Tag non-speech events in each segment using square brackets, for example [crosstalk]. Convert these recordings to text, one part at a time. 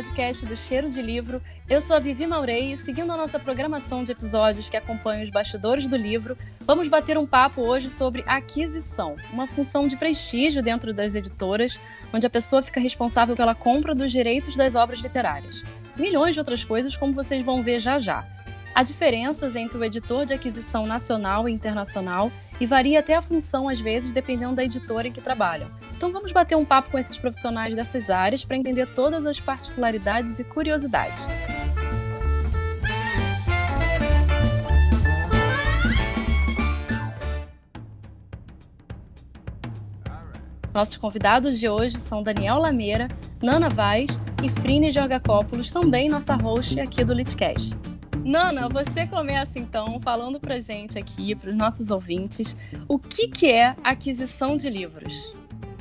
podcast do Cheiro de Livro. Eu sou a Vivi Maurei e, seguindo a nossa programação de episódios que acompanham os bastidores do livro, vamos bater um papo hoje sobre aquisição, uma função de prestígio dentro das editoras, onde a pessoa fica responsável pela compra dos direitos das obras literárias. Milhões de outras coisas, como vocês vão ver já já. Há diferenças entre o editor de aquisição nacional e internacional e varia até a função, às vezes, dependendo da editora em que trabalham. Então vamos bater um papo com esses profissionais dessas áreas para entender todas as particularidades e curiosidades. Nossos convidados de hoje são Daniel Lameira, Nana Vaz e Frine Jorgacópolis, também nossa host aqui do Litcast. Nana, você começa então falando pra gente aqui, para os nossos ouvintes, o que, que é aquisição de livros?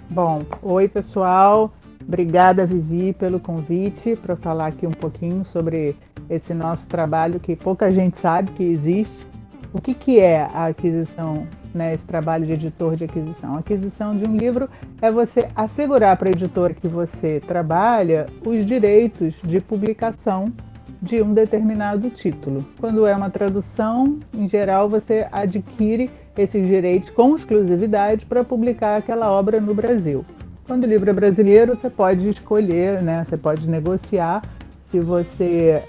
Bom, oi pessoal, obrigada Vivi pelo convite para falar aqui um pouquinho sobre esse nosso trabalho que pouca gente sabe que existe. O que, que é a aquisição, né, esse trabalho de editor de aquisição? A aquisição de um livro é você assegurar para a editora que você trabalha os direitos de publicação de um determinado título. Quando é uma tradução, em geral, você adquire esses direitos com exclusividade para publicar aquela obra no Brasil. Quando o livro é brasileiro, você pode escolher, né? Você pode negociar se você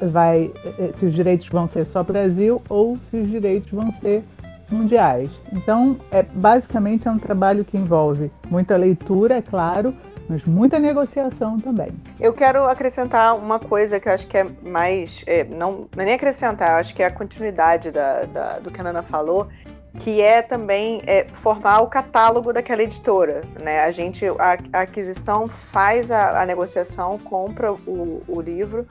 vai, se os direitos vão ser só Brasil ou se os direitos vão ser mundiais. Então, é basicamente é um trabalho que envolve muita leitura, é claro, mas muita negociação também. Eu quero acrescentar uma coisa que eu acho que é mais. É, não, não é nem acrescentar, acho que é a continuidade da, da, do que a Nana falou, que é também é, formar o catálogo daquela editora. Né? A gente, a, a aquisição faz a, a negociação, compra o, o livro.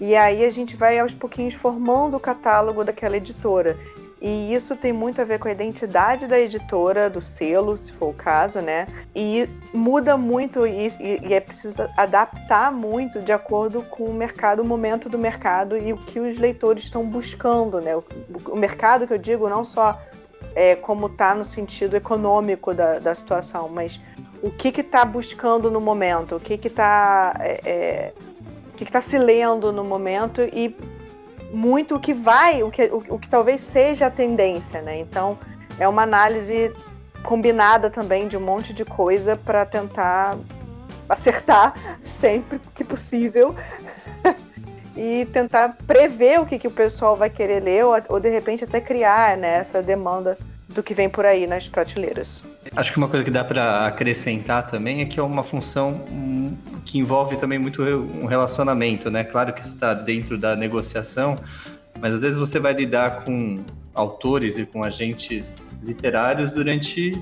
E aí a gente vai aos pouquinhos formando o catálogo daquela editora. E isso tem muito a ver com a identidade da editora, do selo, se for o caso, né? E muda muito e, e é preciso adaptar muito de acordo com o mercado, o momento do mercado e o que os leitores estão buscando, né? O, o mercado que eu digo não só é, como está no sentido econômico da, da situação, mas o que está buscando no momento, o que está é, é, o que está se lendo no momento e muito o que vai, o que, o, o que talvez seja a tendência, né? Então, é uma análise combinada também de um monte de coisa para tentar acertar [laughs] sempre que possível [laughs] e tentar prever o que, que o pessoal vai querer ler ou, ou de repente até criar né, essa demanda do que vem por aí nas prateleiras. Acho que uma coisa que dá para acrescentar também é que é uma função que envolve também muito um relacionamento, né? Claro que isso está dentro da negociação, mas às vezes você vai lidar com autores e com agentes literários durante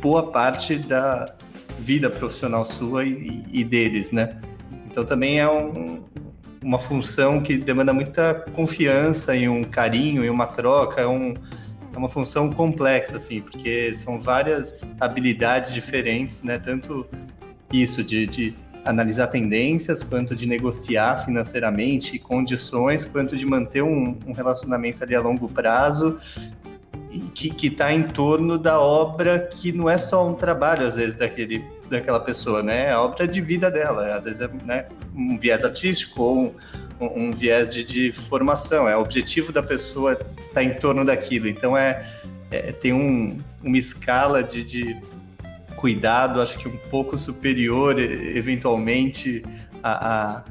boa parte da vida profissional sua e, deles, né? Então também é um, uma função que demanda muita confiança e um carinho e uma troca, é um é uma função complexa, assim, porque são várias habilidades diferentes, né? Tanto isso de, de analisar tendências, quanto de negociar financeiramente condições, quanto de manter um, um relacionamento ali a longo prazo que está em torno da obra que não é só um trabalho, às vezes, daquele, daquela pessoa, né? É a obra de vida dela. Às vezes é né, um viés artístico ou um, um viés de, de, formação. É o objetivo da pessoa estar tá em torno daquilo. Então, é, é tem um, uma escala de, de cuidado, acho que um pouco superior, eventualmente, a, a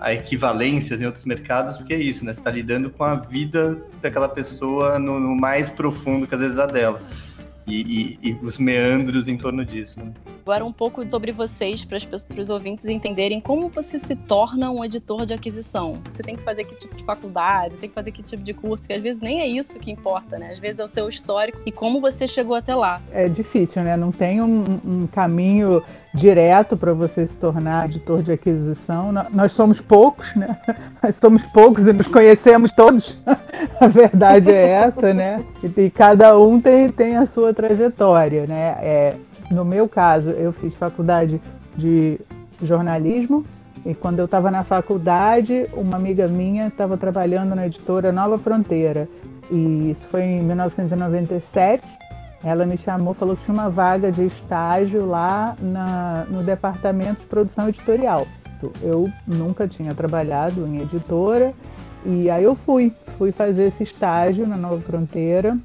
a equivalências em outros mercados, porque é isso, né? Você está lidando com a vida daquela pessoa no, no, mais profundo que às vezes a dela. E, e, e os meandros em torno disso. Né? Agora um pouco sobre vocês, para os ouvintes entenderem como você se torna um editor de aquisição. Você tem que fazer que tipo de faculdade, tem que fazer que tipo de curso, que às vezes nem é isso que importa, né? Às vezes é o seu histórico e como você chegou até lá. É difícil, né? Não tem um, um caminho direto para você se tornar editor de aquisição. Nós somos poucos, né? [laughs] Nós somos poucos e nos conhecemos todos. [laughs] a verdade é essa, né? E, cada um tem, tem a sua trajetória, né? É, no meu caso, eu fiz faculdade de jornalismo e quando eu estava na faculdade, uma amiga minha estava trabalhando na editora Nova Fronteira. E isso foi em 1997 ela me chamou, falou que tinha uma vaga de estágio lá na, no departamento de produção editorial. Eu nunca tinha trabalhado em editora e aí eu fui, fui fazer esse estágio na Nova Fronteira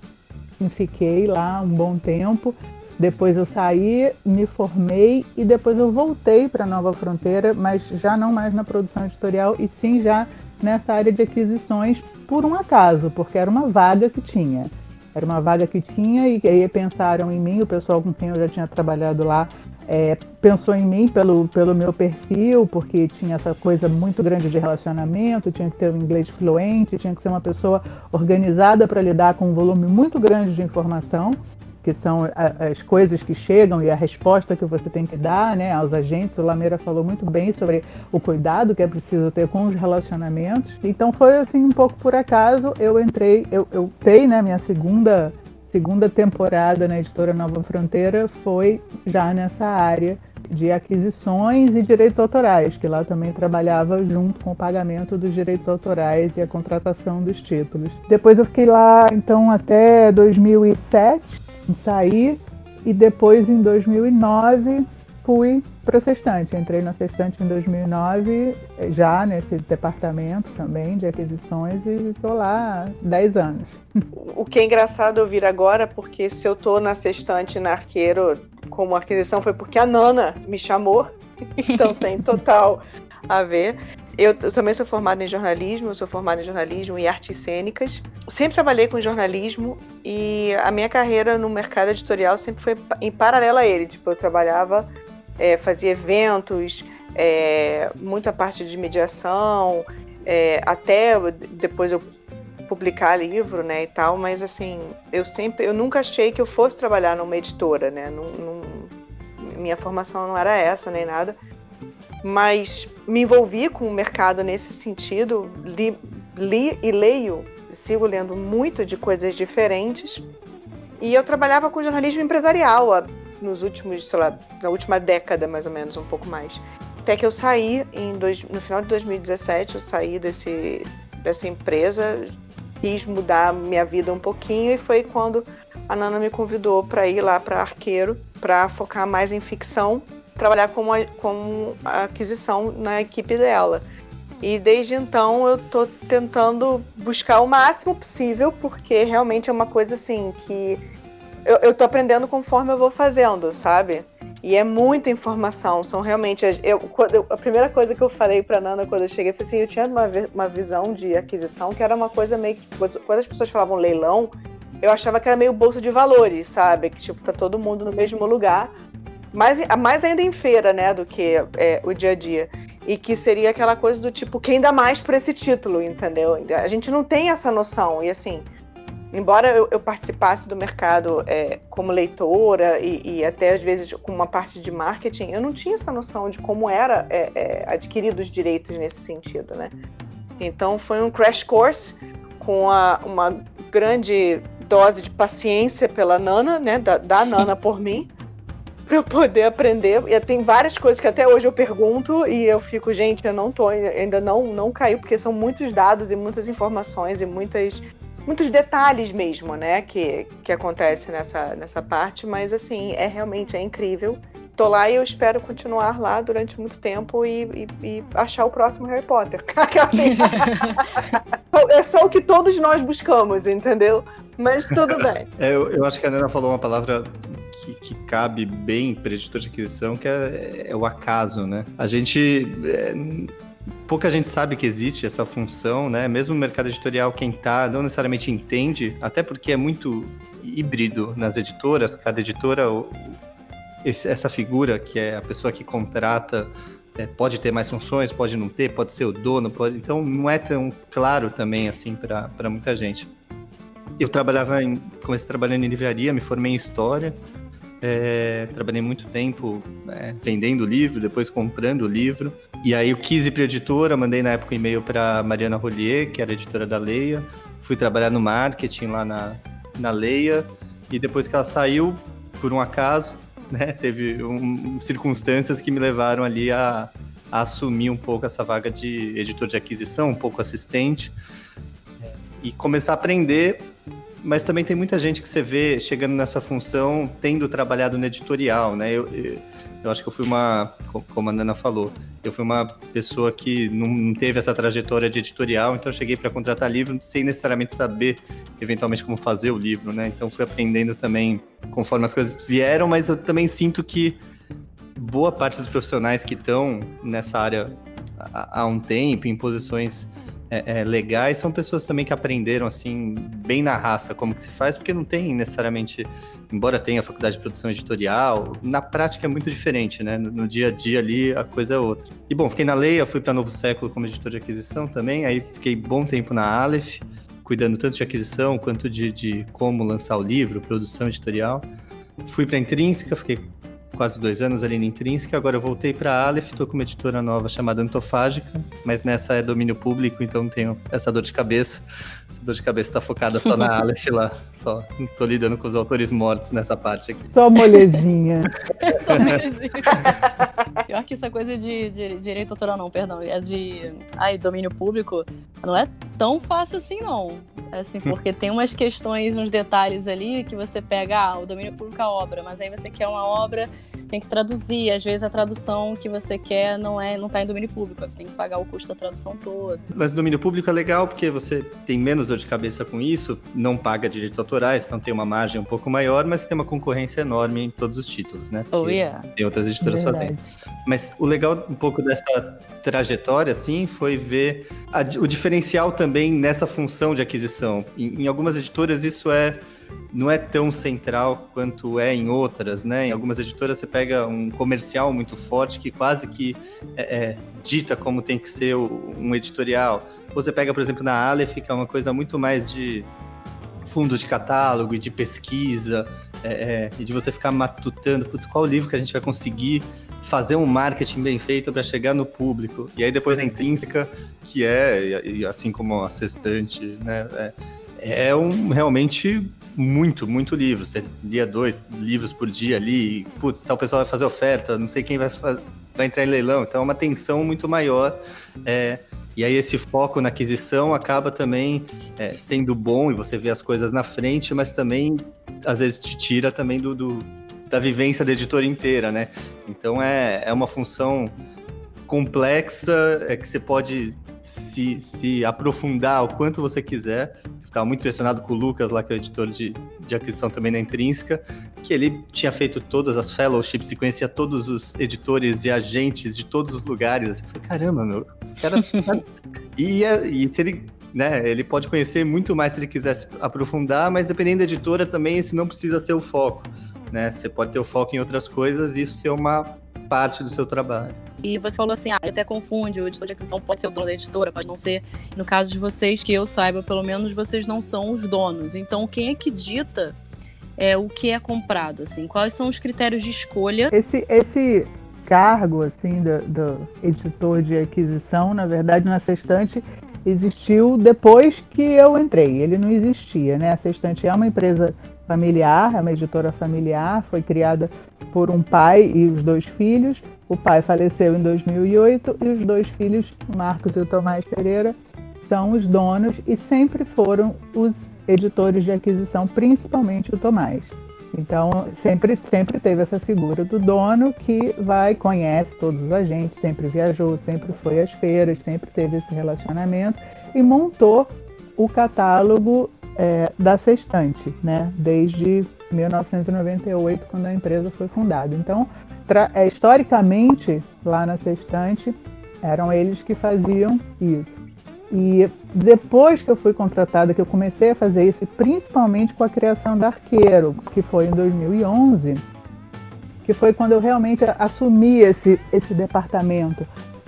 e fiquei lá um bom tempo. Depois eu saí, me formei e depois eu voltei para Nova Fronteira, mas já não mais na produção editorial e sim já nessa área de aquisições por um acaso, porque era uma vaga que tinha. Era uma vaga que tinha e aí pensaram em mim, o pessoal com quem eu já tinha trabalhado lá é, pensou em mim pelo, pelo meu perfil, porque tinha essa coisa muito grande de relacionamento, tinha que ter um inglês fluente, tinha que ser uma pessoa organizada para lidar com um volume muito grande de informação que são as coisas que chegam e a resposta que você tem que dar né, aos agentes. O Lameira falou muito bem sobre o cuidado que é preciso ter com os relacionamentos. Então foi assim um pouco por acaso eu entrei, eu, eu né, minha segunda segunda temporada na editora Nova Fronteira foi já nessa área de aquisições e direitos autorais, que lá também trabalhava junto com o pagamento dos direitos autorais e a contratação dos títulos. Depois eu fiquei lá então até 2007 saí e depois em 2009 fui Sextante. Entrei na Sextante em 2009, já nesse departamento também de aquisições e estou lá 10 anos. O que é engraçado ouvir agora, porque se eu estou na Sextante na Arqueiro como aquisição foi porque a Nana me chamou, [laughs] então tem total a ver. Eu, eu, também sou formada em jornalismo, sou formada em jornalismo e artes cênicas. Sempre trabalhei com jornalismo e a minha carreira no mercado editorial sempre foi em paralelo a ele. Tipo, eu trabalhava, é, fazia eventos, é, muita parte de mediação, é, até depois eu publicar livro, né, e tal. Mas assim, eu sempre, eu nunca achei que eu fosse trabalhar numa editora, né. Num, num, minha formação não era essa nem nada mas me envolvi com o mercado nesse sentido, li, li e leio, sigo lendo muito de coisas diferentes. E eu trabalhava com jornalismo empresarial nos últimos, sei lá, na última década mais ou menos, um pouco mais. Até que eu saí dois, no final de 2017, eu saí desse, dessa empresa, quis mudar minha vida um pouquinho e foi quando a Nana me convidou para ir lá para Arqueiro, para focar mais em ficção trabalhar com, a, com a aquisição na equipe dela. E desde então eu tô tentando buscar o máximo possível, porque realmente é uma coisa assim que eu, eu tô aprendendo conforme eu vou fazendo, sabe? E é muita informação, são realmente. Eu, a primeira coisa que eu falei pra Nana quando eu cheguei foi assim: eu tinha uma, uma visão de aquisição que era uma coisa meio que. Quando as pessoas falavam leilão, eu achava que era meio bolsa de valores, sabe? Que tipo, tá todo mundo no mesmo lugar mais, mais ainda em feira, né, do que é, o dia a dia. E que seria aquela coisa do tipo, quem dá mais por esse título, entendeu? A gente não tem essa noção. E assim, embora eu, eu participasse do mercado é, como leitora e, e, até às vezes com uma parte de marketing, eu não tinha essa noção de como era é, é, adquirido os direitos nesse sentido, né? Então foi um crash course com a, uma grande dose de paciência pela Nana, né? Da, da Nana por mim [laughs] para eu poder aprender. E tem várias coisas que até hoje eu pergunto e eu fico, gente, eu não tô, ainda não, não caiu, porque são muitos dados e muitas informações e muitas, muitos detalhes mesmo, né, que, que acontece nessa, nessa parte, mas assim, é realmente é incrível. Tô lá e eu espero continuar lá durante muito tempo e, e, e achar o próximo Harry Potter. [laughs] assim, [laughs] é só o que todos nós buscamos, entendeu? Mas tudo bem. É, eu, eu acho que a Nana falou uma palavra que, cabe bem para editor de aquisição, que é, é, o acaso, né? A gente. É, pouca gente sabe que existe essa função, né? Mesmo no mercado editorial, quem tá não necessariamente entende, até porque é muito híbrido nas editoras, cada editora, essa figura que é a pessoa que contrata. É, pode ter mais funções, pode não ter, pode ser o dono, pode. Então não é tão claro também assim para muita gente. Eu trabalhava em, comecei trabalhando em livraria, me formei em história, é, trabalhei muito tempo é, vendendo livro, depois comprando livro. E aí eu quis ir para editora, mandei na época um e-mail para Mariana Rollier, que era editora da Leia. Fui trabalhar no marketing lá na, na Leia. E depois que ela saiu, por um acaso, né, teve um, circunstâncias que me levaram ali a, a, assumir um pouco essa vaga de editor de aquisição, um pouco assistente. E começar a aprender mas também tem muita gente que você vê chegando nessa função tendo trabalhado no editorial, né? Eu, eu, acho que eu fui uma, como a Nana falou, Eu fui uma pessoa que não teve essa trajetória de editorial, então eu cheguei para contratar livro sem necessariamente saber, eventualmente, como fazer o livro, né? Então fui aprendendo também conforme as coisas vieram, mas eu também sinto que boa parte dos profissionais que estão nessa área há um tempo, em posições é, é, legais, são pessoas também que aprenderam, assim, bem na raça como que se faz, porque não tem necessariamente, embora tenha a faculdade de produção editorial, na prática é muito diferente, né? No, no dia a dia ali a coisa é outra. E bom, fiquei na Leia, fui para Novo Século como editor de aquisição também, aí fiquei bom tempo na Aleph, cuidando tanto de aquisição quanto de, de como lançar o livro, produção editorial. Fui para Intrínseca, fiquei quase dois anos ali na Intrínseca. Agora eu voltei para Aleph, estou com uma editora nova chamada Antofágica, mas nessa é domínio público, então não tenho essa dor de cabeça. Essa dor de cabeça está focada só na [laughs] Aleph lá. Só estou lidando com os autores mortos nessa parte aqui. Só molezinha. [laughs] só molezinha. Pior que essa coisa de, de, direito autoral, não, perdão. É de ai, domínio público, não é tão fácil assim, não. É assim, porque tem umas questões, uns detalhes ali que você pega, ah, o domínio público é obra, mas aí você quer uma obra tem que traduzir. Às vezes a tradução que você quer não é, não está em domínio público, você tem que pagar o custo da tradução todo. Mas o domínio público é legal porque você tem menos dor de cabeça com isso, não paga direitos autorais, então tem uma margem um pouco maior, mas tem uma concorrência enorme em todos os títulos, né? Oh, yeah. Tem outras editoras Verdade. fazendo. Mas o legal um pouco dessa trajetória, assim, foi ver a, o diferencial também nessa função de aquisição. Em, em algumas editoras isso é não é tão central quanto é em outras, né? Em algumas editoras você pega um comercial muito forte que quase que é, é, dita como tem que ser um editorial. Ou você pega, por exemplo, na Aleph, que é uma coisa muito mais de fundo de catálogo e de pesquisa, é, é, e de você ficar matutando, putz, qual livro que a gente vai conseguir fazer um marketing bem feito para chegar no público. E aí depois a intrínseca, que é, assim como a sextante, né? É, é um realmente muito, muito livro. Você lia dois livros por dia ali, putz, tal pessoal vai fazer oferta, não sei quem vai, vai entrar em leilão, então é uma tensão muito maior. É, e aí esse foco na aquisição acaba também é, sendo bom e você vê as coisas na frente, mas também às vezes te tira também do, do da vivência da editora inteira, né? Então é, é uma função complexa, é que você pode se, se aprofundar o quanto você quiser. Ficava muito impressionado com o Lucas, lá que é o editor de, de aquisição também na Intrínseca, que ele tinha feito todas as fellowships e conhecia todos os editores e agentes de todos os lugares. Eu falei, caramba, meu, esse cara... [laughs] e, e se ele né, ele pode conhecer muito mais se ele quisesse aprofundar, mas dependendo da editora também, isso não precisa ser o foco. Né? Você pode ter o foco em outras coisas e isso ser uma parte do seu trabalho. E você falou assim, ah, até confunde, o editor de aquisição pode ser o dono da editora, pode não ser. No caso de vocês, que eu saiba, pelo menos vocês não são os donos. Então, quem é que dita é, o que é comprado, assim? Quais são os critérios de escolha? Esse, esse cargo, assim, do, do editor de aquisição, na verdade, na Sextante, existiu depois que eu entrei. Ele não existia, né? A Sextante é uma empresa familiar, é uma editora familiar, foi criada por um pai e os dois filhos. O pai faleceu em 2008 e os dois filhos, Marcos e o Tomás Pereira, são os donos e sempre foram os editores de aquisição, principalmente o Tomás. Então, sempre, sempre teve essa figura do dono que vai, conhece todos os agentes, sempre viajou, sempre foi às feiras, sempre teve esse relacionamento e montou o catálogo é, da Sextante, né? Desde 1998, quando a empresa foi fundada. Então, é, historicamente, lá na Sextante, eram eles que faziam isso. E depois que eu fui contratada, que eu comecei a fazer isso, principalmente com a criação da Arqueiro, que foi em 2011, que foi quando eu realmente assumi esse, esse departamento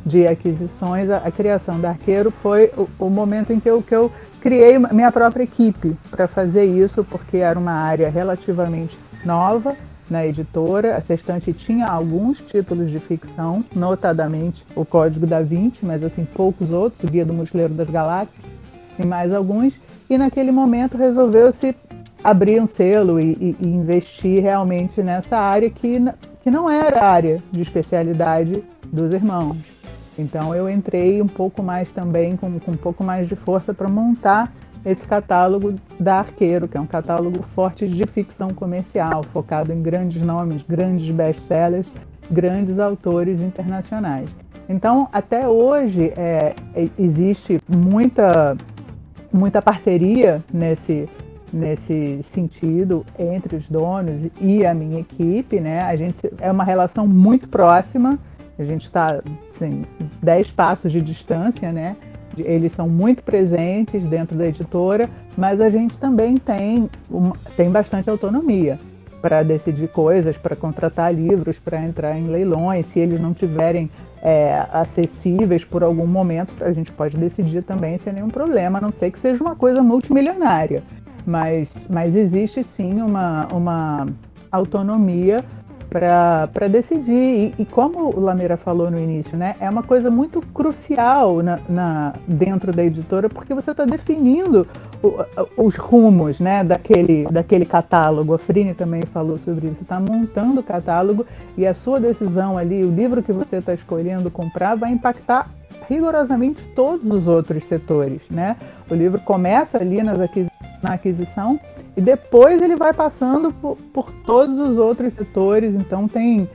de aquisições, a, a criação da Arqueiro foi o, o, momento em que eu, que eu criei minha própria equipe para fazer isso, porque era uma área relativamente nova na editora. A Sextante tinha alguns títulos de ficção, notadamente o Código da Vinci, mas assim poucos outros, o Guia do Mochileiro das Galáxias e mais alguns. E naquele momento resolveu-se abrir um selo e, e, e, investir realmente nessa área que, que não era área de especialidade dos irmãos. Então eu entrei um pouco mais também, com, com um pouco mais de força para montar esse catálogo da Arqueiro, que é um catálogo forte de ficção comercial, focado em grandes nomes, grandes best-sellers, grandes autores internacionais. Então, até hoje, é, existe muita, muita parceria nesse, nesse sentido entre os donos e a minha equipe, né? A gente é uma relação muito próxima. A gente está assim, 10 passos de distância, né? Eles são muito presentes dentro da editora, mas a gente também tem, uma, tem bastante autonomia para decidir coisas, para contratar livros, para entrar em leilões. Se eles não tiverem é, acessíveis por algum momento, a gente pode decidir também sem nenhum problema, a não ser que seja uma coisa multimilionária. Mas, mas existe sim uma, uma autonomia para decidir. E, e, como o Lameira falou no início, né, é uma coisa muito crucial na, na dentro da editora, porque você está definindo o, os rumos né, daquele, daquele catálogo. A Frine também falou sobre isso. Você está montando o catálogo e a sua decisão ali, o livro que você está escolhendo comprar, vai impactar rigorosamente todos os outros setores. Né? O livro começa ali nas aquisições na aquisição e depois ele vai passando por, por todos os outros setores. Então tem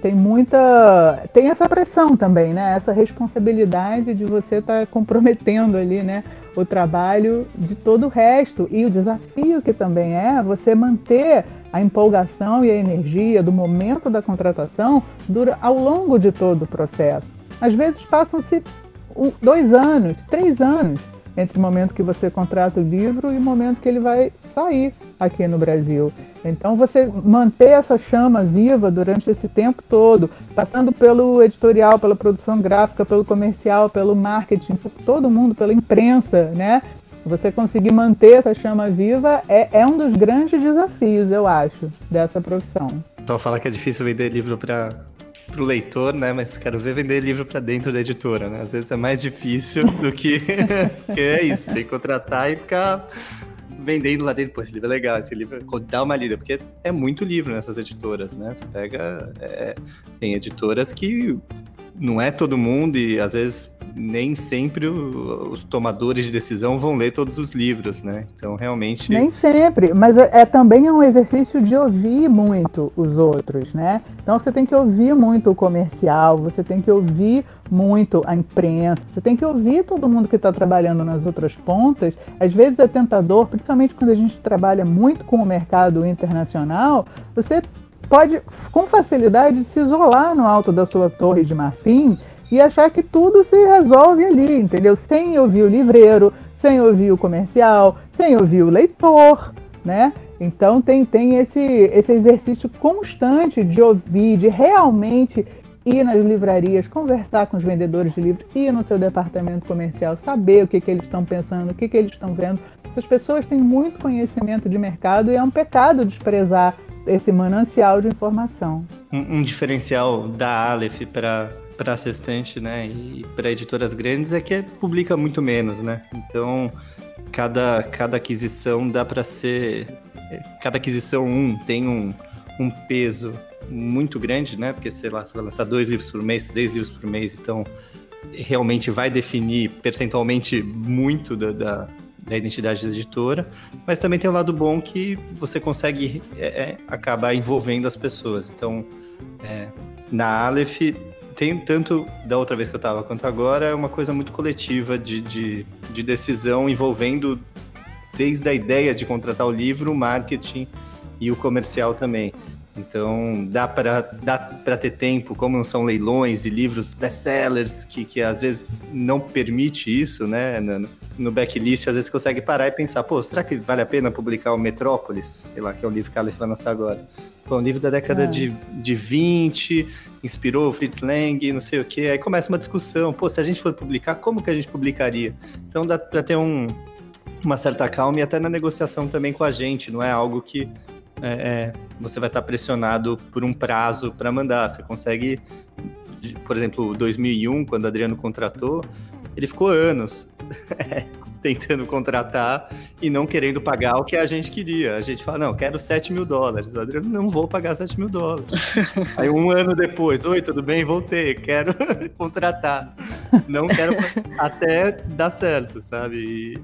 tem muita tem essa pressão também, né? Essa responsabilidade de você estar tá comprometendo ali, né? O trabalho de todo o resto e o desafio que também é você manter a empolgação e a energia do momento da contratação dura ao longo de todo o processo. Às vezes passam-se dois anos, três anos entre o momento que você contrata o livro e o momento que ele vai sair aqui no Brasil. Então você manter essa chama viva durante esse tempo todo, passando pelo editorial, pela produção gráfica, pelo comercial, pelo marketing, por todo mundo, pela imprensa, né? Você conseguir manter essa chama viva é, é um dos grandes desafios, eu acho, dessa profissão. Então fala que é difícil vender livro para pro leitor, né? Mas quero ver vender livro para dentro da editora, né? Às vezes é mais difícil [laughs] do que. É isso, tem que contratar e ficar vendendo lá dentro. Pô, esse livro é legal, esse livro dá uma lida, porque é muito livro nessas editoras, né? Você pega. É, tem editoras que não é todo mundo e às vezes nem sempre os tomadores de decisão vão ler todos os livros, né? Então realmente. Nem sempre, mas é, é também um exercício de ouvir muito os outros, né? Então você tem que ouvir muito o comercial, você tem que ouvir muito a imprensa, você tem que ouvir todo mundo que está trabalhando nas outras pontas. Às vezes é tentador, principalmente quando a gente trabalha muito com o mercado internacional, você pode com facilidade se isolar no alto da sua torre de marfim e achar que tudo se resolve ali, entendeu? Sem ouvir o livreiro, sem ouvir o comercial, sem ouvir o leitor, né? Então tem, tem esse, esse exercício constante de ouvir, de realmente ir nas livrarias, conversar com os vendedores de livros, ir no seu departamento comercial, saber o que, que eles estão pensando, o que, que eles estão vendo. As pessoas têm muito conhecimento de mercado e é um pecado desprezar esse manancial de informação. Um, um diferencial da Aleph para para assistente, né, e para editoras grandes é que publica muito menos, né? Então, cada, cada aquisição dá para ser cada aquisição um tem um, um peso muito grande, né? Porque sei lá, você vai lançar dois livros por mês, três livros por mês, então realmente vai definir percentualmente muito da, da, da identidade da editora, mas também tem o um lado bom que você consegue é, é, acabar envolvendo as pessoas. Então, é, na Aleph, tem tanto da outra vez que eu estava quanto agora, é uma coisa muito coletiva de, de, de, decisão envolvendo desde a ideia de contratar o livro, o marketing e o comercial também. Então, dá para dá ter tempo, como não são leilões e livros best-sellers, que, que às vezes não permite isso, né? No, no backlist, às vezes consegue parar e pensar, pô, será que vale a pena publicar o Metrópolis? Sei lá, que é o livro que a Aleph vai lançar agora. Pô, um livro da década é. de, de 20, inspirou o Fritz Lang, não sei o quê. Aí começa uma discussão, pô, se a gente for publicar, como que a gente publicaria? Então dá para ter um, uma certa calma e até na negociação também com a gente, não é algo que é, é, você vai estar pressionado por um prazo para mandar. Você consegue, por exemplo, 2001, quando o Adriano contratou, ele ficou anos [laughs] tentando contratar e não querendo pagar o que a gente queria. A gente fala, não, quero 7 mil dólares. O Adriano, não vou pagar 7 mil dólares. [laughs] Aí um ano depois, oi, tudo bem? Voltei, quero [laughs] contratar. Não quero até dar certo, sabe? E,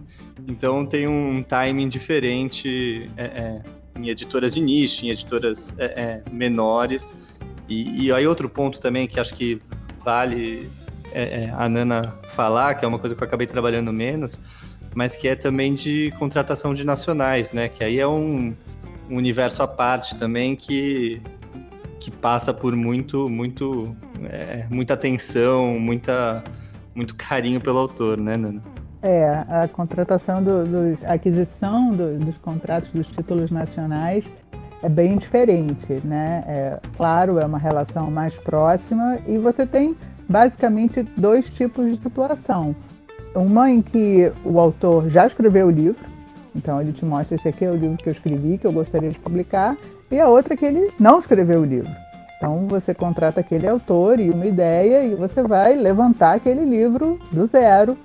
então tem um timing diferente. É, é, em editoras de nicho, em editoras é, é, menores. E, e, aí outro ponto também que acho que vale é, é, a Nana falar, que é uma coisa que eu acabei trabalhando menos, mas que é também de contratação de nacionais, né? Que aí é um, um universo à parte também que, que passa por muito, muito, é, muita atenção, muita, muito carinho pelo autor, né, Nana? É, a contratação do, a aquisição do, dos contratos dos títulos nacionais é bem diferente, né? É, claro, é uma relação mais próxima e você tem basicamente dois tipos de situação. Uma em que o autor já escreveu o livro, então ele te mostra esse aqui é o livro que eu escrevi, que eu gostaria de publicar, e a outra é que ele não escreveu o livro. Então você contrata aquele autor e uma ideia e você vai levantar aquele livro do zero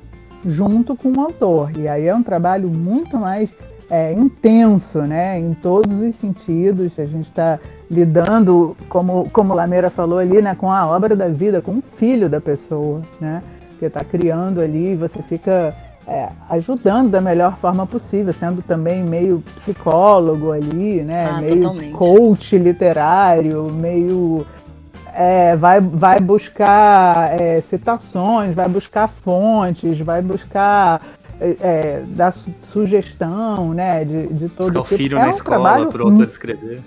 junto com o autor. E aí é um trabalho muito mais é, intenso, né? Em todos os sentidos. A gente está lidando, como, como Lameira falou ali, né, com a obra da vida, com o filho da pessoa, né? Que está criando ali, você fica é, ajudando da melhor forma possível, sendo também meio psicólogo ali, né? Ah, meio totalmente. coach literário, meio é, vai, vai buscar é, citações, vai buscar fontes, vai buscar é, é, dar su sugestão, né, de, de todo Buscar tipo. o filho é na um escola para o autor escrever.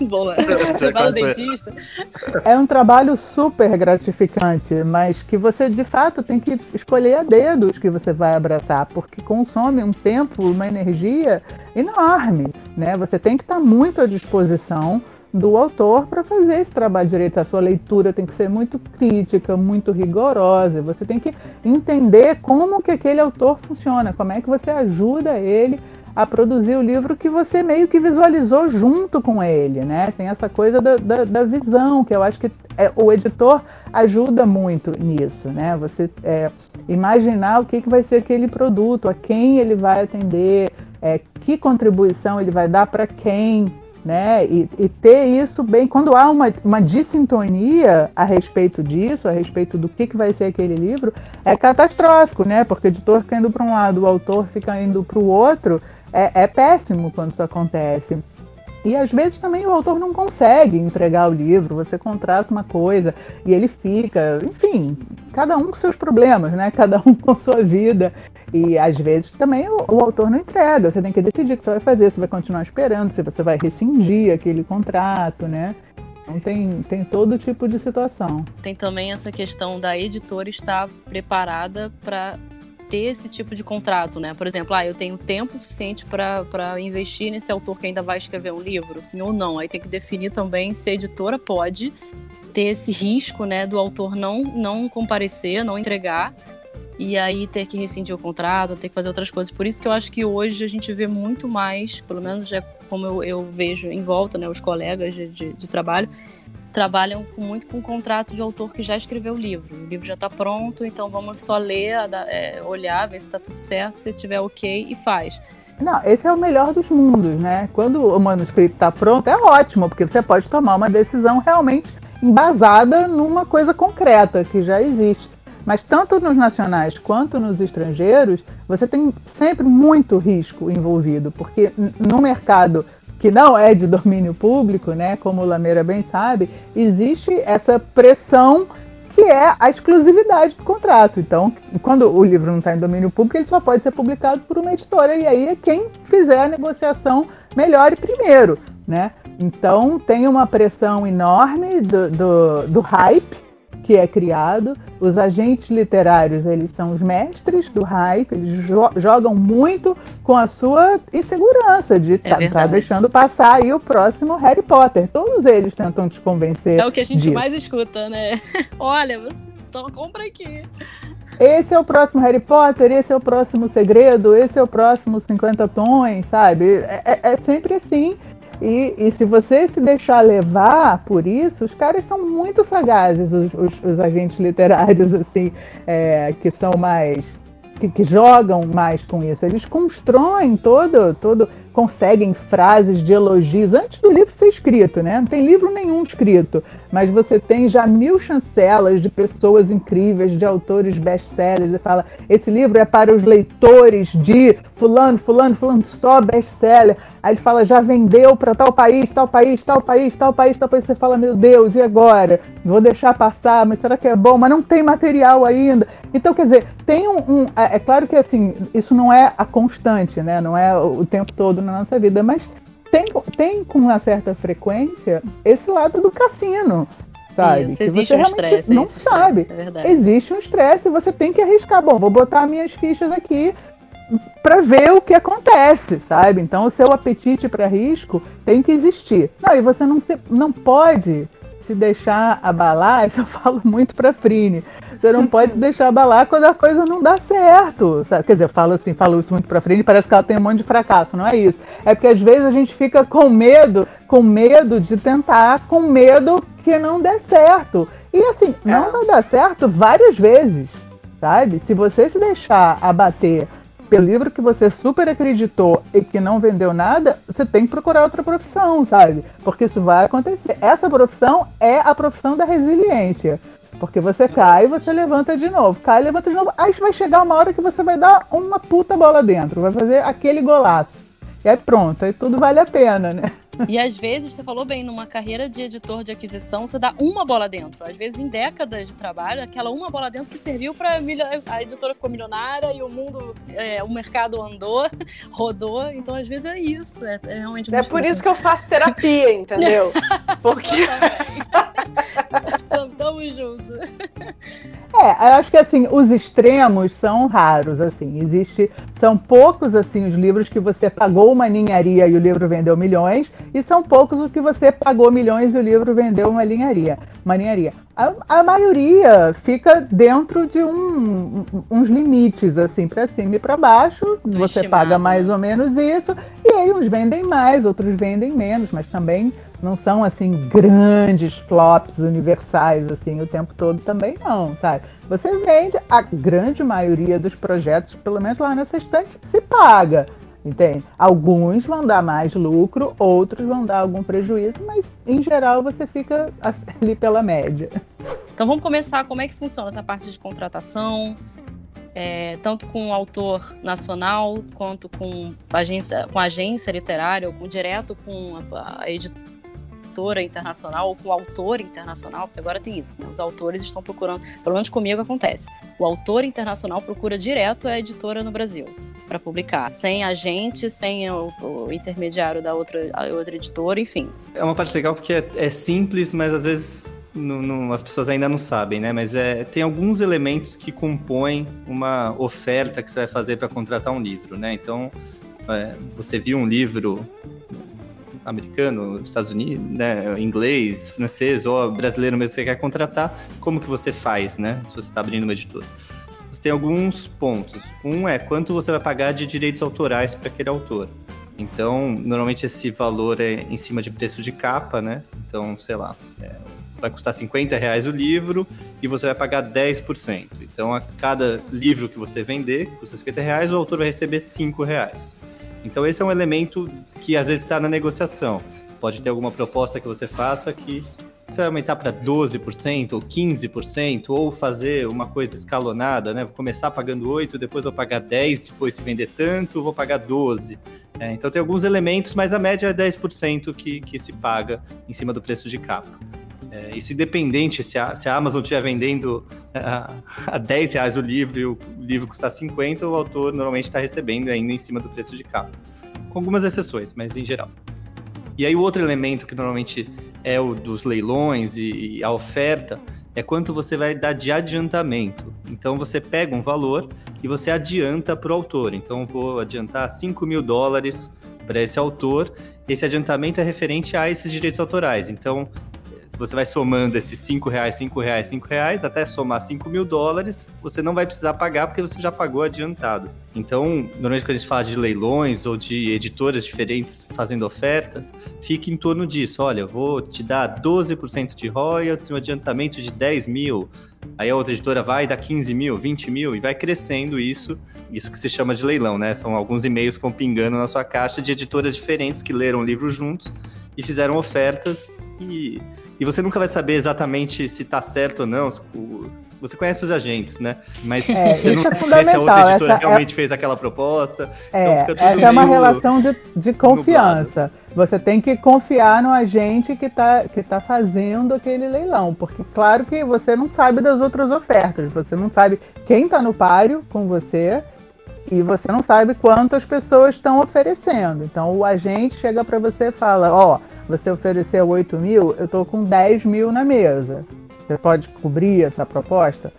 [laughs] Boa, trabalho dentista. É um trabalho super gratificante, mas que você de fato tem que escolher a dedo os que você vai abraçar, porque consome um tempo, uma energia enorme, né? Você tem que estar muito à disposição do autor para fazer esse trabalho direito. A sua leitura tem que ser muito crítica, muito rigorosa. Você tem que entender como que aquele autor funciona, como é que você ajuda ele a produzir o livro que você meio que visualizou junto com ele, né? Tem essa coisa da, da, da visão, que eu acho que é, o editor ajuda muito nisso, né? Você é, imaginar o que, que vai ser aquele produto, a quem ele vai atender, é, que contribuição ele vai dar para quem, né? E, e, ter isso bem, quando há uma, uma dissintonia a respeito disso, a respeito do que, que vai ser aquele livro, é catastrófico, né? Porque o editor fica indo para um lado, o autor fica indo para o outro, é, é péssimo quando isso acontece. E às vezes também o autor não consegue entregar o livro, você contrata uma coisa e ele fica, enfim, cada um com seus problemas, né? Cada um [laughs] com sua vida. E às vezes também o, o, autor não entrega, você tem que decidir o que você vai fazer, se vai continuar esperando, se você vai rescindir aquele contrato, né? Então tem, tem todo tipo de situação. Tem também essa questão da editora estar preparada para ter esse tipo de contrato, né? Por exemplo, ah, eu tenho tempo suficiente para investir nesse autor que ainda vai escrever um livro, sim ou não. Aí tem que definir também se a editora pode ter esse risco, né, do autor não não comparecer, não entregar e aí ter que rescindir o contrato, ter que fazer outras coisas. Por isso que eu acho que hoje a gente vê muito mais, pelo menos é como eu, eu vejo em volta, né, os colegas de, de, de trabalho, trabalham muito com contrato de autor que já escreveu o livro. O livro já está pronto, então vamos só ler, é, olhar, ver se está tudo certo, se tiver ok e faz. Não, esse é o melhor dos mundos, né? Quando o manuscrito está pronto, é ótimo, porque você pode tomar uma decisão realmente embasada numa coisa concreta que já existe. Mas tanto nos nacionais quanto nos estrangeiros, você tem sempre muito risco envolvido, porque no mercado que não é de [laughs] domínio público, né, como o Lameira bem sabe, existe essa pressão que é a exclusividade do contrato. Então, quando o livro não está em domínio público, ele só pode ser publicado por uma editora, e aí é quem fizer a negociação melhor e primeiro. Né? Então, tem uma pressão enorme do, do, do hype que é criado. Os agentes literários, eles são os mestres do hype, eles jo jogam muito com a sua insegurança de estar é tá, tá deixando passar aí o próximo Harry Potter. Todos eles tentam te convencer. É o que a gente disso. mais escuta, né? [laughs] Olha, você então compra aqui. Esse é o próximo Harry Potter, esse é o próximo segredo, esse é o próximo 50 tons, sabe? É, é, é sempre assim. E, e, se você se deixar levar por isso, os caras são muito sagazes, os, os, os agentes literários, [laughs] assim, é, que são mais. Que, que, jogam mais com isso. Eles constroem todo, todo. Conseguem frases de elogios antes do livro ser escrito, né? Não tem livro nenhum escrito, mas você tem já mil chancelas de pessoas incríveis, de autores best-sellers, e fala: esse livro é para os leitores de fulano, fulano, fulano, só best-seller. Aí ele fala: já vendeu para tal país, tal país, tal país, tal país, tal país. Você fala: meu Deus, e agora? Vou deixar passar, mas será que é bom? Mas não tem material ainda. Então, quer dizer, tem um, um é, é claro que assim, isso não é a constante, né? Não é o tempo todo na nossa vida, mas tem, tem com uma certa frequência esse lado do cassino. Sabe? Isso, existe um estresse. Não sabe. É existe um estresse, você tem que arriscar. Bom, vou botar minhas fichas aqui para ver o que acontece, sabe? Então o seu apetite para risco tem que existir. Não, e você não, se, não pode se deixar abalar, [laughs] isso eu falo muito para Frine. Você não pode deixar abalar quando a coisa não dá certo. Sabe? Quer dizer, eu falo assim, falo isso muito para Frine, parece que ela tem um monte de fracasso, não é isso. É porque às vezes a gente fica com medo, com medo de tentar, com medo que não dê certo. E assim, não é. vai dar certo várias vezes, sabe? Se você se deixar abater pelo livro que você super acreditou e que não vendeu nada, você tem que procurar outra profissão, sabe? Porque isso vai acontecer. Essa profissão é a profissão da resiliência. Porque você cai você levanta de novo. Cai levanta de novo. Aí vai chegar uma hora que você vai dar uma puta bola dentro. Vai fazer aquele golaço. E aí pronto, aí tudo vale a pena, né? E às vezes, você falou bem, numa carreira de editor de aquisição, você dá uma bola dentro. Às vezes, em décadas de trabalho, aquela uma bola dentro que serviu para a editora ficou milionária e o mundo, é, o mercado andou, [laughs] rodou. Então, às vezes, é isso. É, é realmente É por isso que eu faço terapia, [laughs] entendeu? Porque. [laughs] Tamo junto. É, eu acho que assim, os extremos são raros, assim. Existe, são poucos assim os livros que você pagou uma ninharia e o livro vendeu milhões, e são poucos os que você pagou milhões e o livro vendeu uma linharia, uma ninharia. A, a maioria fica dentro de um, uns limites, assim, para cima e para baixo. Do você estimado, paga mais né? ou menos isso, e aí uns vendem mais, outros vendem menos, mas também não são assim grandes flops universais assim o tempo todo também não, sabe? Você vende a grande maioria dos projetos, pelo menos lá nessa estante, se paga. Entende? Alguns vão dar mais lucro, outros vão dar algum prejuízo, mas em geral você fica [laughs] ali pela média. Então vamos começar como é que funciona essa parte de contratação, é, tanto com o autor nacional quanto com agência, com agência literária, ou com, direto com a, a editora internacional ou com o autor internacional, porque agora tem isso, né? Os autores estão procurando, pelo menos comigo acontece. O autor internacional procura direto a editora no Brasil para publicar, sem agente, sem o, o, intermediário da outra, outra editora, enfim. É uma parte legal porque é, é simples, mas às vezes não, não, as pessoas ainda não sabem, né? Mas é, tem alguns elementos que compõem uma oferta que você vai fazer para contratar um livro, né? Então, é, você viu um livro americano, Estados Unidos, né, inglês, francês ou brasileiro mesmo que você quer contratar, como que você faz, né, se você está abrindo uma editora? Você tem alguns pontos. Um é quanto você vai pagar de direitos autorais para aquele autor. Então, normalmente esse valor é em cima de preço de capa, né? Então, sei lá, é, vai custar 50 reais o livro e você vai pagar 10%. Então, a cada livro que você vender, custa 50 reais, o autor vai receber 5 reais. Então esse é um elemento que às vezes está na negociação. Pode ter alguma proposta que você faça que você vai aumentar para 12% ou 15%, ou fazer uma coisa escalonada, né? Vou começar pagando 8, depois vou pagar 10, depois se vender tanto, vou pagar 12. É, então tem alguns elementos, mas a média é 10% que, que se paga em cima do preço de capa. É, isso independente se a, se a Amazon estiver vendendo a, a 10 reais o livro e o livro custar 50, o autor normalmente está recebendo ainda em cima do preço de capa. Com algumas exceções, mas em geral. E aí o outro elemento que normalmente é o dos leilões e, e a oferta é quanto você vai dar de adiantamento. Então você pega um valor e você adianta para o autor. Então vou adiantar 5 mil dólares para esse autor. Esse adiantamento é referente a esses direitos autorais. Então você vai somando esses 5 reais, 5 reais, 5 reais, até somar 5 mil dólares, você não vai precisar pagar porque você já pagou adiantado. Então, normalmente quando a gente fala de leilões ou de editoras diferentes fazendo ofertas, fica em torno disso. Olha, vou te dar 12% de royalties, um adiantamento de 10 mil. Aí a outra editora vai dar 15 mil, 20 mil e vai crescendo isso. Isso que se chama de leilão, né? São alguns e-mails com pingando na sua caixa de editoras diferentes que leram o livro juntos e fizeram ofertas e, e você nunca vai saber exatamente se está certo ou não. Você conhece os agentes, né? Mas é, [laughs] você não é [laughs] sabe se a outra editora essa é realmente é... fez aquela proposta. É, então essa é uma relação de, de confiança. Nublado. Você tem que confiar no agente que está que tá fazendo aquele leilão. Porque, claro que você não sabe das outras ofertas. Você não sabe quem está no páreo com você e você não sabe quantas pessoas estão oferecendo. Então o agente chega para você e fala: Ó, oh, você ofereceu 8 mil, eu estou com 10 mil na mesa. Você pode cobrir essa proposta?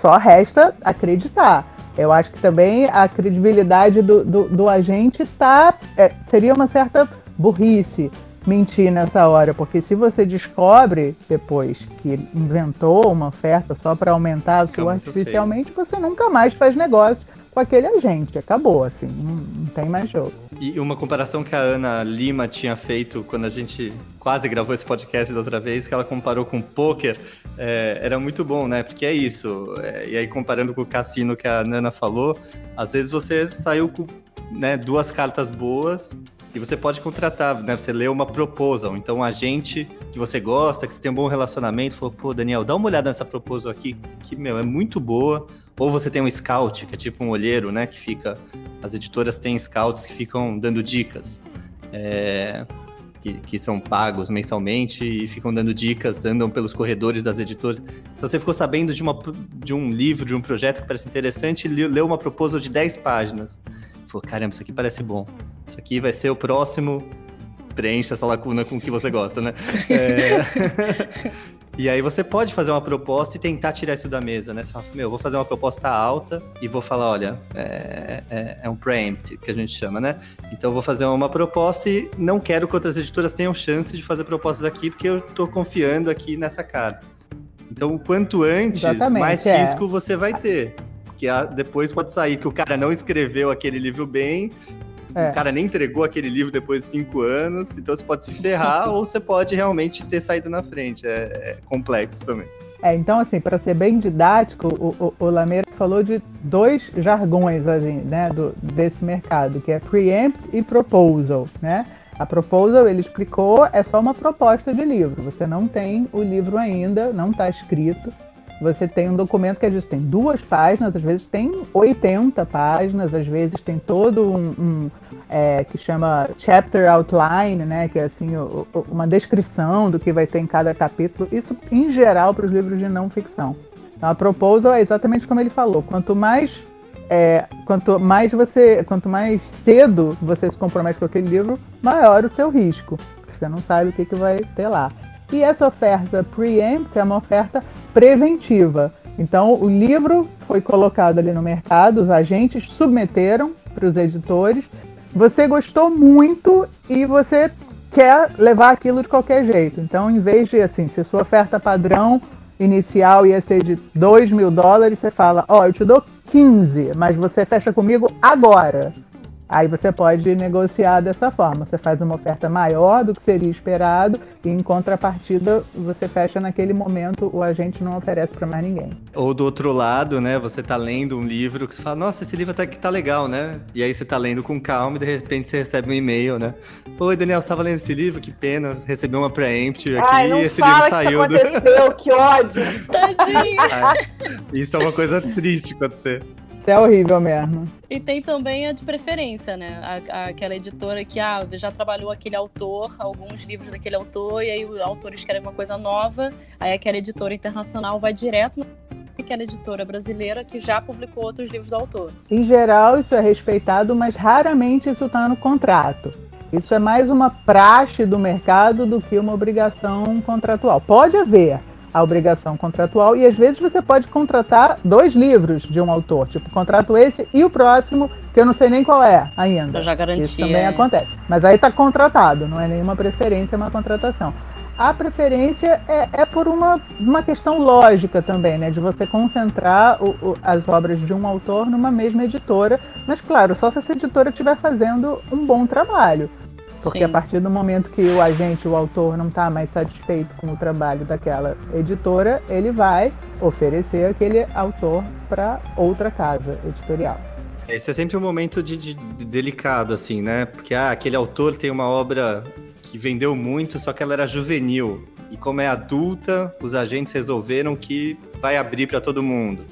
Só resta acreditar. Eu acho que também a credibilidade do, do, do agente tá, é, seria uma certa burrice mentir nessa hora, porque se você descobre depois que inventou uma oferta só para aumentar o seu artificialmente, feio. você nunca mais faz negócio com aquele agente. Acabou, assim, não, não, tem mais jogo. E uma comparação que a Ana Lima tinha feito quando a gente quase gravou esse podcast da outra vez, que ela comparou com poker, é, era muito bom, né? Porque é isso. É, e aí, comparando com o cassino que a Nana falou, às vezes você saiu com né, duas cartas boas e você pode contratar, né? Você lê uma proposal. Então, um agente que você gosta, que você tem um bom relacionamento, falou, pô, Daniel, dá uma olhada nessa proposal aqui, que, meu, é muito boa. Ou você tem um scout, que é tipo um olheiro, né? Que fica. As editoras têm scouts que ficam dando dicas. É, que, que, são pagos mensalmente e ficam dando dicas, andam pelos corredores das editoras. Então você ficou sabendo de, uma, de um livro, de um projeto que parece interessante e leu uma proposal de 10 páginas. Falou, caramba, isso aqui parece bom. Isso aqui vai ser o próximo. Preencha essa lacuna com o que você gosta, né? [laughs] É... [laughs] e aí você pode fazer uma proposta e tentar tirar isso da mesa, né? Você fala, meu, vou fazer uma proposta alta e vou falar, olha, é, é, é um preempt, que a gente chama, né? Então eu vou fazer uma proposta e não quero que outras editoras tenham chance de fazer propostas aqui, porque eu estou confiando aqui nessa carta. Então, quanto antes, Exatamente, mais é. risco você vai ter. Porque depois pode sair que o cara não escreveu aquele livro bem, é. o cara nem entregou aquele livro depois de cinco anos, então você pode se ferrar [laughs] ou você pode realmente ter saído na frente. É, é complexo também. É, então, assim, para ser bem didático, o, o, o Lameira falou de dois jargões assim, né, do, desse mercado, que é preempt e proposal, né? A proposal, ele explicou, é só uma proposta de livro. Você não tem o livro ainda, não está escrito. Você tem um documento que às vezes tem duas páginas, às vezes tem 80 páginas, às vezes tem todo um, um é, que chama chapter outline, né, que é assim o, o, uma descrição do que vai ter em cada capítulo. Isso em geral para os livros de não ficção. Então a proposal é exatamente como ele falou. Quanto mais é, quanto mais você, quanto mais cedo você se compromete com aquele livro, maior o seu risco. Você não sabe o que, que vai ter lá. E essa oferta preempt é uma oferta preventiva. Então, o livro foi colocado ali no mercado, os agentes submeteram para os editores. Você gostou muito e você quer levar aquilo de qualquer jeito. Então, em vez de, assim, se sua oferta padrão inicial ia ser de 2 mil dólares, você fala: Ó, oh, eu te dou 15, mas você fecha comigo agora. Aí você pode negociar dessa forma. Você faz uma oferta maior do que seria esperado e em contrapartida você fecha naquele momento, o agente não oferece para mais ninguém. Ou do outro lado, né, você tá lendo um livro que você fala, nossa, esse livro até que tá legal, né? E aí você tá lendo com calma e de repente você recebe um e-mail, né? Oi, Daniel, você tava lendo esse livro? Que pena, recebeu uma preempt aqui Ai, e esse livro saiu. Que aconteceu, que ódio! Tadinho! [laughs] isso é uma coisa triste acontecer é horrível mesmo. E tem também a de preferência, né? A, aquela editora que ah, já trabalhou aquele autor, alguns livros daquele autor, e aí o autor escreve uma coisa nova, aí aquela editora internacional vai direto naquela editora brasileira que já publicou outros livros do autor. Em geral, isso é respeitado, mas raramente isso está no contrato. Isso é mais uma praxe do mercado do que uma obrigação contratual. Pode haver, a obrigação contratual e às vezes você pode contratar dois livros de um autor, tipo, contrato esse e o próximo, que eu não sei nem qual é ainda. Eu já garanti. Isso também é. acontece. Mas aí está contratado, não é nenhuma preferência, é uma contratação. a preferência é, é por uma, uma questão lógica também, né? De você concentrar o, o, as obras de um autor numa mesma editora. Mas, claro, só se essa editora estiver fazendo um bom trabalho. Porque Sim. a partir do momento que o agente, o autor, não está mais satisfeito com o trabalho daquela editora, ele vai oferecer aquele autor para outra casa editorial. Esse é sempre um momento de, de, de, delicado, assim, né? Porque ah, aquele autor tem uma obra que vendeu muito, só que ela era juvenil. E como é adulta, os agentes resolveram que vai abrir para todo mundo.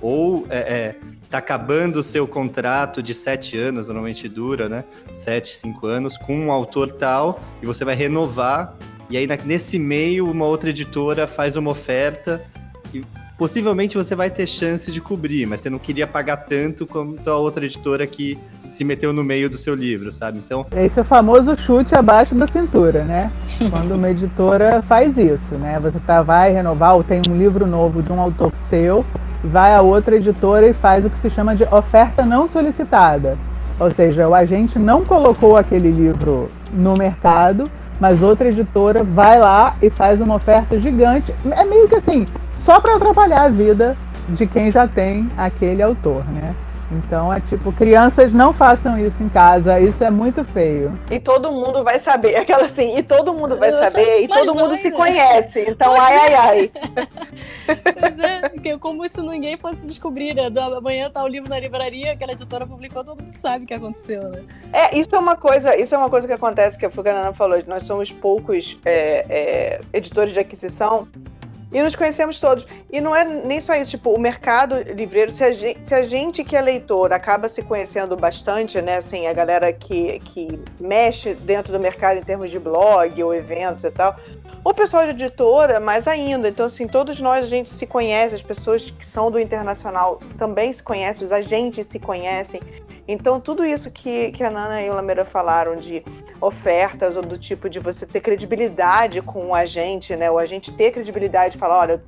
Ou é, é, tá acabando o seu contrato de sete anos, normalmente dura, né? Sete, cinco anos, com um autor tal, e você vai renovar. E aí, nesse meio, uma outra editora faz uma oferta e possivelmente você vai ter chance de cobrir, mas você não queria pagar tanto quanto a outra editora que se meteu no meio do seu livro, sabe? Então. Esse é o famoso chute abaixo da cintura, né? [laughs] Quando uma editora faz isso, né? Você tá, vai renovar ou tem um livro novo de um autor seu, vai a outra editora e faz o que se chama de oferta não solicitada. Ou seja, o agente não colocou aquele livro no mercado, mas outra editora vai lá e faz uma oferta gigante. É meio que assim, só para atrapalhar a vida de quem já tem aquele autor, né? Então é tipo, crianças não façam isso em casa, isso é muito feio. E todo mundo vai saber, [laughs] aquela assim, e todo mundo vai saber, e todo mundo se né? conhece. Então, pois ai, é. ai, ai. Pois é, como se ninguém fosse descobrir, né? Amanhã tá o livro na livraria, aquela editora publicou, todo mundo sabe o que aconteceu, né? É, isso é uma coisa, isso é uma coisa que acontece, que a Fuganana falou, nós somos poucos é, é, editores de aquisição e nos conhecemos todos. E não é nem só isso, tipo, o mercado livreiro, se a gente, se a gente que é leitor acaba se conhecendo bastante, né, assim, a galera que, que mexe dentro do mercado em termos de blog ou eventos e tal, o pessoal de editora, mais ainda. Então, assim, todos nós a gente se conhece, as pessoas que são do internacional também se conhecem, os agentes se conhecem. Então, tudo isso que, que a Nana e o Lameira falaram de ofertas ou do tipo de você ter credibilidade com o agente, né? O agente ter credibilidade e falar, olha,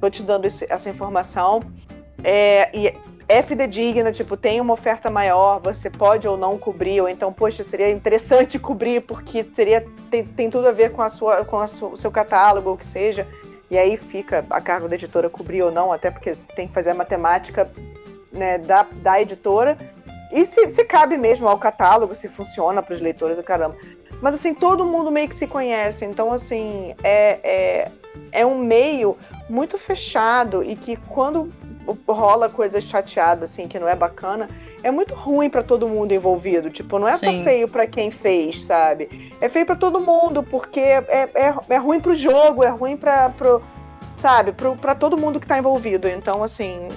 tô te dando esse, essa informação é, e é fidedigna, tipo, tem uma oferta maior, você pode ou não cobrir, ou então, poxa, seria interessante [laughs] cobrir porque seria, tem, tem tudo a ver com, a sua, com a sua, o seu catálogo, ou o que seja. E aí fica a cargo da editora cobrir ou não, até porque tem que fazer a matemática né, da, da editora e se, se cabe mesmo ao catálogo, se funciona para os leitores, o caramba. Mas assim, todo mundo meio que se conhece. Então, assim, é, é, é um meio muito fechado e que quando rola coisa chateada, assim, que não é bacana, é muito ruim para todo mundo envolvido. Tipo, não é Sim. só feio para quem fez, sabe? É feio para todo mundo, porque é, é, é ruim pro jogo, é ruim pra, pro, sabe, pro, pra todo mundo que tá envolvido. Então, assim,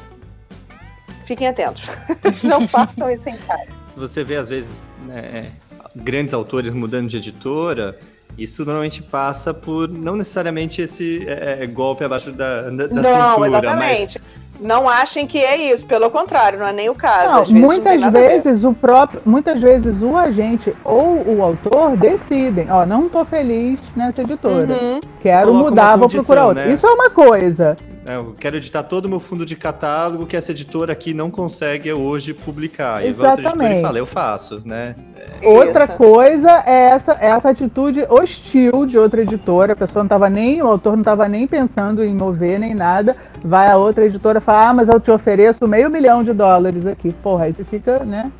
fiquem atentos. [laughs] não façam isso em casa. Você vê, às vezes, né, grandes autores mudando de editora. Isso normalmente passa por não necessariamente esse é, é golpe abaixo da, da, da não, cintura, exatamente. mas não achem que é isso, pelo contrário, não é nem o caso. Não, vezes muitas não vezes o próprio, muitas vezes o agente ou o autor decidem, ó, não tô feliz nessa editora. Uhum. Quero Coloca mudar, vou procurar outra. Né? Isso é uma coisa. É, eu quero editar todo o meu fundo de catálogo que essa editora aqui não consegue hoje publicar. E Exatamente. outra editora e fala, eu faço, né? É... Outra Isso. coisa é essa, essa atitude hostil de outra editora. A pessoa não estava nem, o autor não estava nem pensando em mover nem nada. Vai a outra editora e fala, ah, mas eu te ofereço meio milhão de dólares aqui. Porra, aí você fica, né?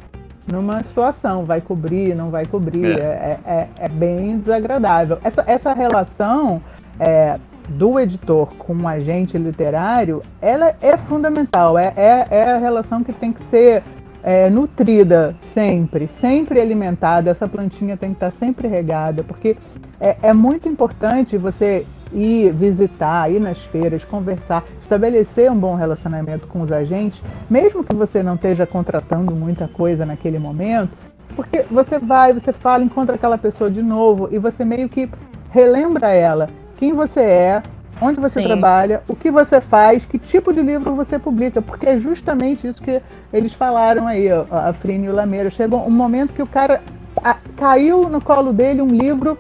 Numa situação, vai cobrir, não vai cobrir. É, é, é, é bem desagradável. Essa, essa relação é, do editor com um agente literário, ela é fundamental. É, é, é a relação que tem que ser é, nutrida sempre, sempre alimentada. Essa plantinha tem que estar sempre regada, porque é, é muito importante você ir visitar, ir nas feiras, conversar, estabelecer um bom relacionamento com os agentes, mesmo que você não esteja contratando muita coisa naquele momento, porque você vai, você fala, encontra aquela pessoa de novo e você meio que relembra ela quem você é, onde você Sim. trabalha, o que você faz, que tipo de livro você publica, porque é justamente isso que eles falaram aí, a Frine e o Lameira. Chegou um momento que o cara a, caiu no colo dele um livro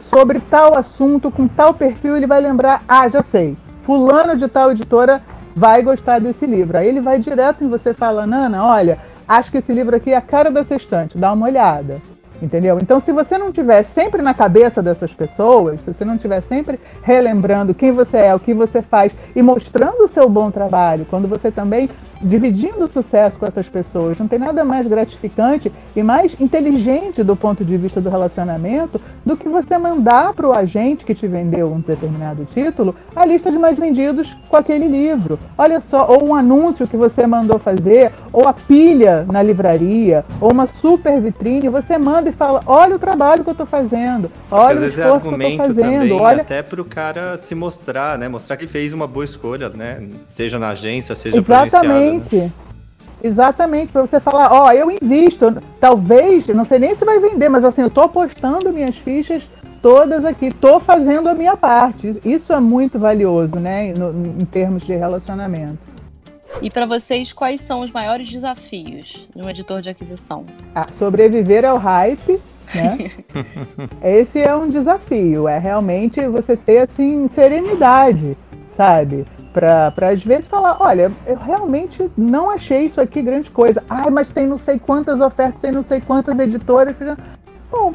sobre tal assunto, com tal perfil, ele vai lembrar, ah, já sei, fulano de tal editora vai gostar desse livro. Aí ele vai direto em você falando, Ana, olha, acho que esse livro aqui é a cara da sextante, dá uma olhada. Entendeu? Então, se você não tiver sempre na cabeça dessas pessoas, se você não tiver sempre relembrando quem você é, o que você faz e mostrando o seu bom trabalho, quando você também dividindo o sucesso com essas pessoas, não tem nada mais gratificante e mais inteligente do ponto de vista do relacionamento do que você mandar para o agente que te vendeu um determinado título a lista de mais vendidos com aquele livro. Olha só, ou um anúncio que você mandou fazer, ou a pilha na livraria, ou uma super vitrine, você manda e fala: olha o trabalho que eu estou fazendo, olha o esforço que eu estou fazendo. Também, olha... Até para o cara se mostrar, né? Mostrar que fez uma boa escolha, né? Seja na agência, seja Exatamente. Né? Exatamente, para você falar, ó, oh, eu invisto, talvez, não sei nem se vai vender, mas assim, eu estou apostando minhas fichas todas aqui, estou fazendo a minha parte. Isso é muito valioso, né, no, em termos de relacionamento. E para vocês, quais são os maiores desafios de um editor de aquisição? Ah, sobreviver ao hype, né? [laughs] Esse é um desafio, é realmente você ter assim serenidade, sabe? Para às vezes falar, olha, eu realmente não achei isso aqui grande coisa. Ai, mas tem não sei quantas ofertas, tem não sei quantas editoras. Bom,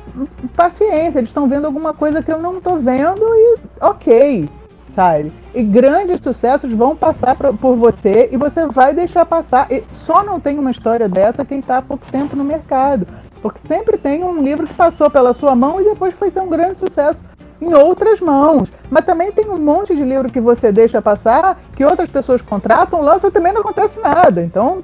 paciência, eles estão vendo alguma coisa que eu não estou vendo e ok, sabe? E grandes sucessos vão passar pra, por você e você vai deixar passar. E só não tem uma história dessa quem está há pouco tempo no mercado. Porque sempre tem um livro que passou pela sua mão e depois foi ser um grande sucesso em outras mãos. Mas também tem um monte de livro que você deixa passar, que outras pessoas contratam, e também não acontece nada. Então,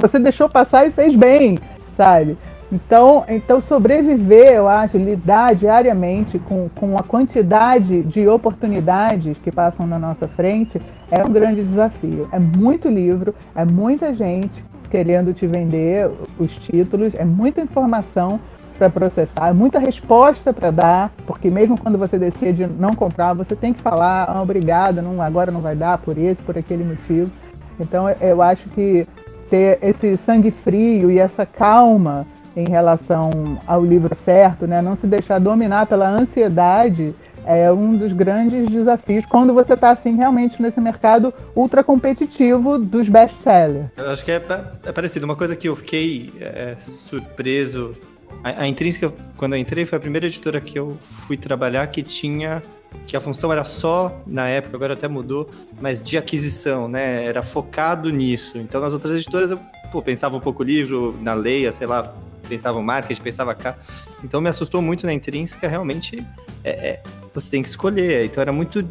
você deixou passar e fez bem, sabe? Então, então sobreviver, eu acho, lidar diariamente com, com a quantidade de oportunidades que passam na nossa frente é um grande desafio. É muito livro, é muita gente querendo te vender os títulos, é muita informação para processar, é muita resposta para dar, porque mesmo quando você decide não comprar, você tem que falar, ah, obrigado, não, agora não vai dar por esse, por aquele motivo. Então eu acho que ter esse sangue frio e essa calma em relação ao livro certo, né? Não se deixar dominar pela ansiedade é um dos grandes desafios quando você está assim realmente nesse mercado ultra competitivo dos best-sellers. Eu acho que é, é, parecido. Uma coisa que eu fiquei é, surpreso, a, a Intrínseca, quando eu entrei, foi a primeira editora que eu fui trabalhar que tinha que a função era só, na época, agora até mudou, mas de aquisição, né? Era focado nisso. Então, nas outras editoras, eu pô, pensava um pouco o livro, na leia, sei lá, pensava marketing, pensava cá. Então me assustou muito na intrínseca, realmente é, é, você tem que escolher. Então era muito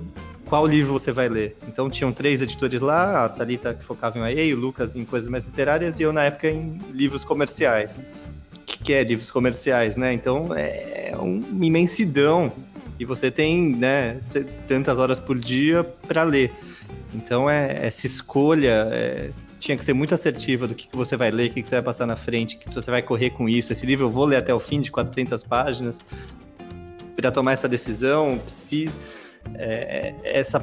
qual livro você vai ler. Então tinham três editores lá, a Thalita que focava em AE, o Lucas em coisas mais literárias e eu na época em livros comerciais. Que, é livros comerciais, né? Então é, uma imensidão e você tem né, tantas horas por dia para ler. Então é essa escolha, é, tinha que ser muito assertiva do que, que você vai ler, o que, que você vai passar na frente, que você vai correr com isso. Esse livro eu vou ler até o fim de 400 páginas para tomar essa decisão. Se é, essa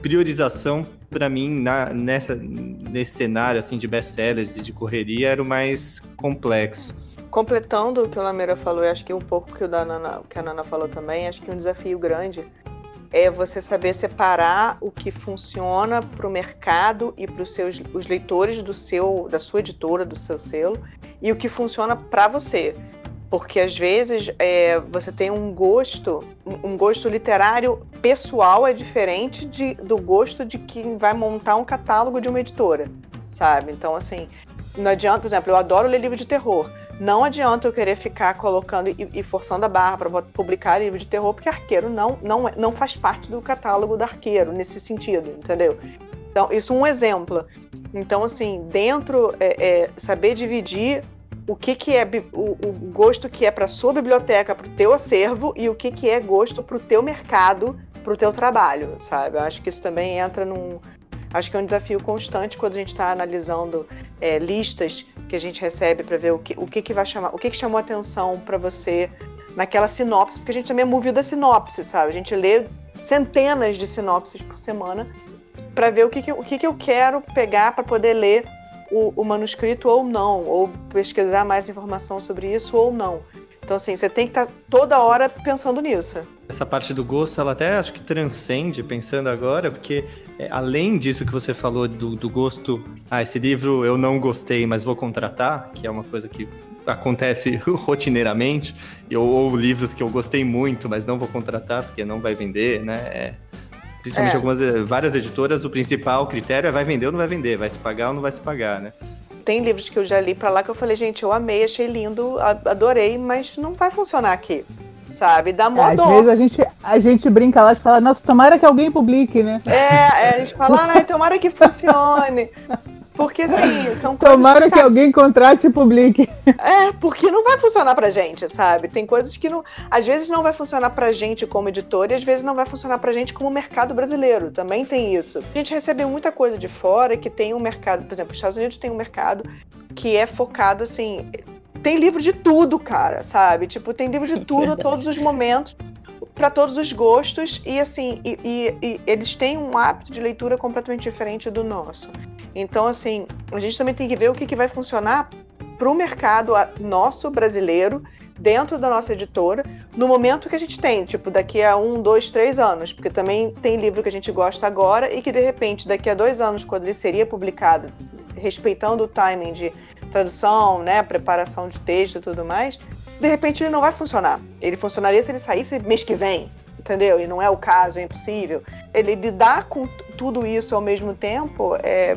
priorização para mim na, nessa nesse cenário assim de best-sellers e de correria era o mais complexo. Completando o que o Lameira falou, e acho que um pouco que o da Nana, que a Nana falou também, acho que um desafio grande é você saber separar o que funciona para o mercado e para os leitores do seu da sua editora, do seu selo, e o que funciona para você. Porque às vezes é, você tem um gosto, um gosto literário pessoal é diferente de, do gosto de quem vai montar um catálogo de uma editora, sabe? Então, assim, não adianta, por exemplo, eu adoro ler livro de terror. Não adianta eu querer ficar colocando e, e forçando a barra para publicar livro de terror, porque arqueiro não, não, não faz parte do catálogo do arqueiro nesse sentido, entendeu? Então, isso é um exemplo. Então, assim, dentro, é, é, saber dividir o que, que é o, o gosto que é para sua biblioteca, para o teu acervo, e o que, que é gosto para o teu mercado, para o teu trabalho, sabe? Eu acho que isso também entra num, Acho que é um desafio constante quando a gente está analisando é, listas que a gente recebe para ver o que, o que, que vai chamar, o que, que chamou atenção para você naquela sinopse, porque a gente também é movido a sinopse, sabe? A gente lê centenas de sinopses por semana para ver o que, que, o que, que eu quero pegar para poder ler o, o, manuscrito ou não, ou pesquisar mais informação sobre isso ou não. Então, assim, você tem que estar tá toda hora pensando nisso. Essa parte do gosto, ela até acho que transcende, pensando agora, porque é, além disso que você falou do, do gosto, ah, esse livro eu não gostei, mas vou contratar, que é uma coisa que acontece [laughs] rotineiramente, ou, ou livros que eu gostei muito, mas não vou contratar porque não vai vender, né? É, principalmente é. algumas, várias editoras, o principal critério é vai vender ou não vai vender, vai se pagar ou não vai se pagar, né? Tem livros que eu já li para lá que eu falei, gente, eu amei, achei lindo, adorei, mas não vai funcionar aqui sabe? Dá mó é, Às vezes a gente, a gente brinca lá e fala, nossa, tomara que alguém publique, né? É, é a gente fala, ai, [laughs] tomara que funcione. Porque, assim, são coisas. Tomara que, que alguém contrate e publique. É, porque não vai funcionar pra gente, sabe? Tem coisas que não. Às vezes não vai funcionar pra gente como editor e às vezes não vai funcionar pra gente como mercado brasileiro. Também tem isso. A gente recebe muita coisa de fora que tem um mercado. Por exemplo, os Estados Unidos tem um mercado que é focado, assim. Tem livro de tudo, cara, sabe? Tipo, tem livro de [laughs] tudo a todos os momentos para todos os gostos e assim e, e, e, eles têm um hábito de leitura completamente diferente do nosso. Então assim a gente também tem que ver o que, que vai funcionar para o mercado nosso brasileiro dentro da nossa editora no momento que a gente tem, tipo daqui a um, dois, três anos, porque também tem livro que a gente gosta agora e que de repente daqui a dois anos, quando ele seria publicado, respeitando o timing de tradução, né, preparação de texto e tudo mais, de repente ele não vai funcionar. Ele funcionaria se ele saísse mês que vem, entendeu? E não é o caso, é impossível. Ele lidar com tudo isso ao mesmo tempo, é,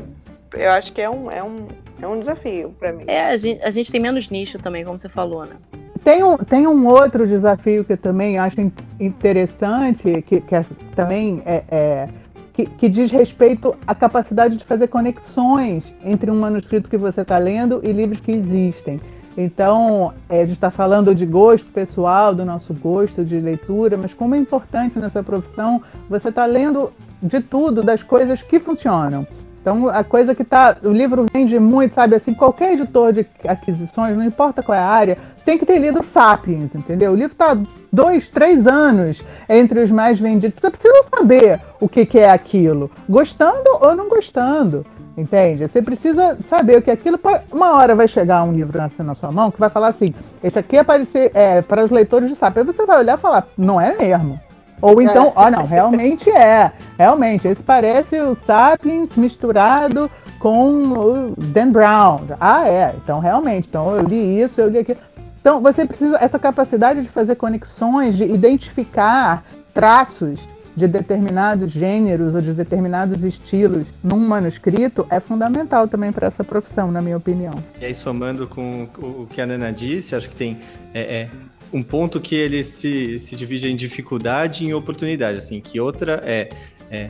eu acho que é um, é um, é um desafio para mim. É, a gente, a gente tem menos nicho também, como você falou, né? Tem um, tem um outro desafio que eu também acho interessante, que, que é, também é, é que, que, diz respeito à capacidade de fazer conexões entre um manuscrito que você está lendo e livros que existem. Então, é, a gente está falando de gosto pessoal, do nosso gosto de leitura, mas como é importante nessa profissão você está lendo de tudo, das coisas que funcionam. Então, a coisa que está. O livro vende muito, sabe? Assim, qualquer editor de aquisições, não importa qual é a área, tem que ter lido Sapiens, entendeu? O livro está dois, três anos entre os mais vendidos. Você precisa saber o que, que é aquilo, gostando ou não gostando. Entende? Você precisa saber o que é aquilo. Uma hora vai chegar um livro assim na sua mão que vai falar assim: esse aqui é é para os leitores de Sapiens. Aí você vai olhar e falar: não é mesmo. Ou então, ó, é. oh, não, realmente é. Realmente, esse parece o Sapiens misturado com o Dan Brown. Ah, é. Então, realmente. Então, eu li isso, eu li aquilo. Então, você precisa, essa capacidade de fazer conexões, de identificar traços de determinados gêneros ou de determinados estilos num manuscrito é fundamental também para essa profissão, na minha opinião. E aí, somando com o que a Nana disse, acho que tem é, é, um ponto que ele se, se divide em dificuldade e em oportunidade, assim, que outra é, é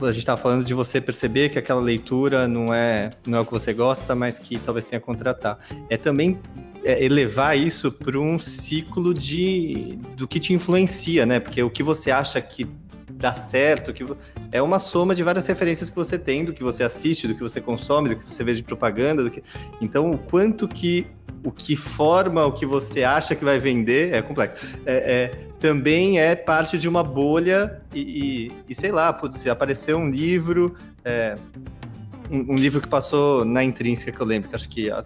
a gente estava falando de você perceber que aquela leitura não é, não é o que você gosta, mas que talvez tenha que contratar. É também é, elevar isso para um ciclo de do que te influencia, né? Porque o que você acha que dá certo, que é uma soma de várias referências que você tem, do que você assiste, do que você consome, do que você vê de propaganda, que... então o quanto que o que forma o que você acha que vai vender é complexo. É, é também é parte de uma bolha e, e, e sei lá, putz, se apareceu um livro, é, um, um, livro que passou na intrínseca que eu lembro, que acho que não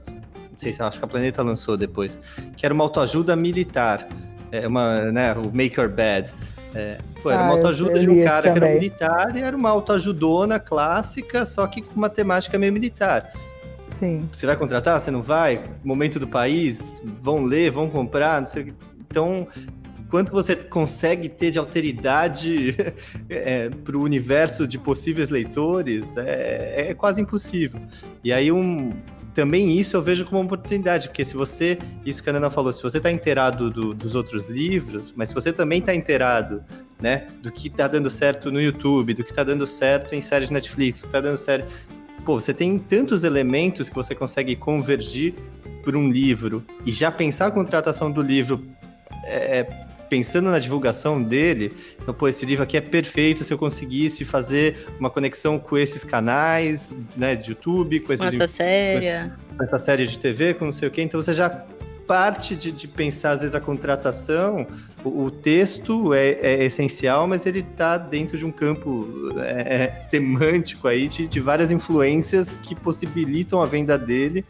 sei se acho que a Planeta lançou depois, que era uma autoajuda militar, é uma, né, o Make Your Bed. É, pô, era ah, uma autoajuda de um cara que era militar e era uma autoajudona clássica, só que com uma temática meio militar. Sim. Você vai contratar? Você não vai? Momento do país? Vão ler, vão comprar, não sei Então, quanto você consegue ter de alteridade [laughs] é, para o universo de possíveis leitores é, é, quase impossível. E aí um, também isso eu vejo como uma oportunidade, porque se você, isso que a Ana falou, se você está inteirado do, dos outros livros, mas se você também está inteirado, né, do que está dando certo no YouTube, do que está dando certo em séries Netflix, do que está dando certo... Pô, você tem tantos elementos que você consegue convergir por um livro e já pensar a contratação do livro é, pensando na divulgação dele, então, pô, esse livro aqui é perfeito se eu conseguisse fazer uma conexão com esses canais, né, de YouTube, com, esses, com essa série. Com essa série de TV, com não sei o quê. Então você já parte de, de pensar, às vezes, a contratação, o, o texto é, é, essencial, mas ele está dentro de um campo é, é, semântico aí de, de várias influências que possibilitam a venda dele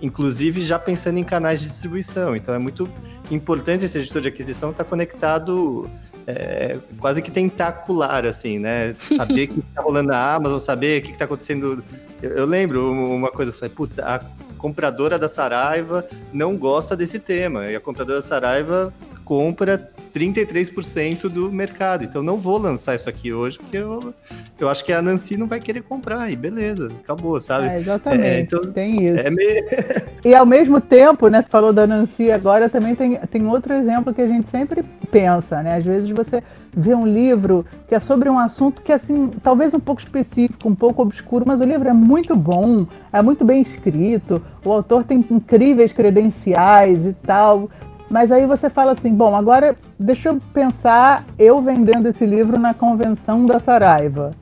inclusive já pensando em canais de distribuição. Então é muito importante esse editor de aquisição estar tá conectado é, quase que tentacular, assim, né? [laughs] Saber o que está rolando na Amazon, saber o que está acontecendo. Eu, eu, lembro uma coisa, eu falei, putz, a compradora da Saraiva não gosta desse tema, e a compradora da Saraiva compra 33% do mercado. Então não vou lançar isso aqui hoje, porque eu, eu acho que a Nancy não vai querer comprar, e beleza, acabou, sabe? É, exatamente, é, então, tem isso. É meio... [laughs] e ao mesmo tempo, né, você falou da Nancy agora, também tem, tem outro exemplo que a gente sempre pensa, né? Às vezes você vê um livro que é sobre um assunto que, assim, talvez um pouco específico, um pouco obscuro, mas o livro é muito bom, é muito bem escrito, o autor tem incríveis credenciais e tal, mas aí você fala assim, bom, agora deixa eu pensar eu vendendo esse livro na convenção da Saraiva,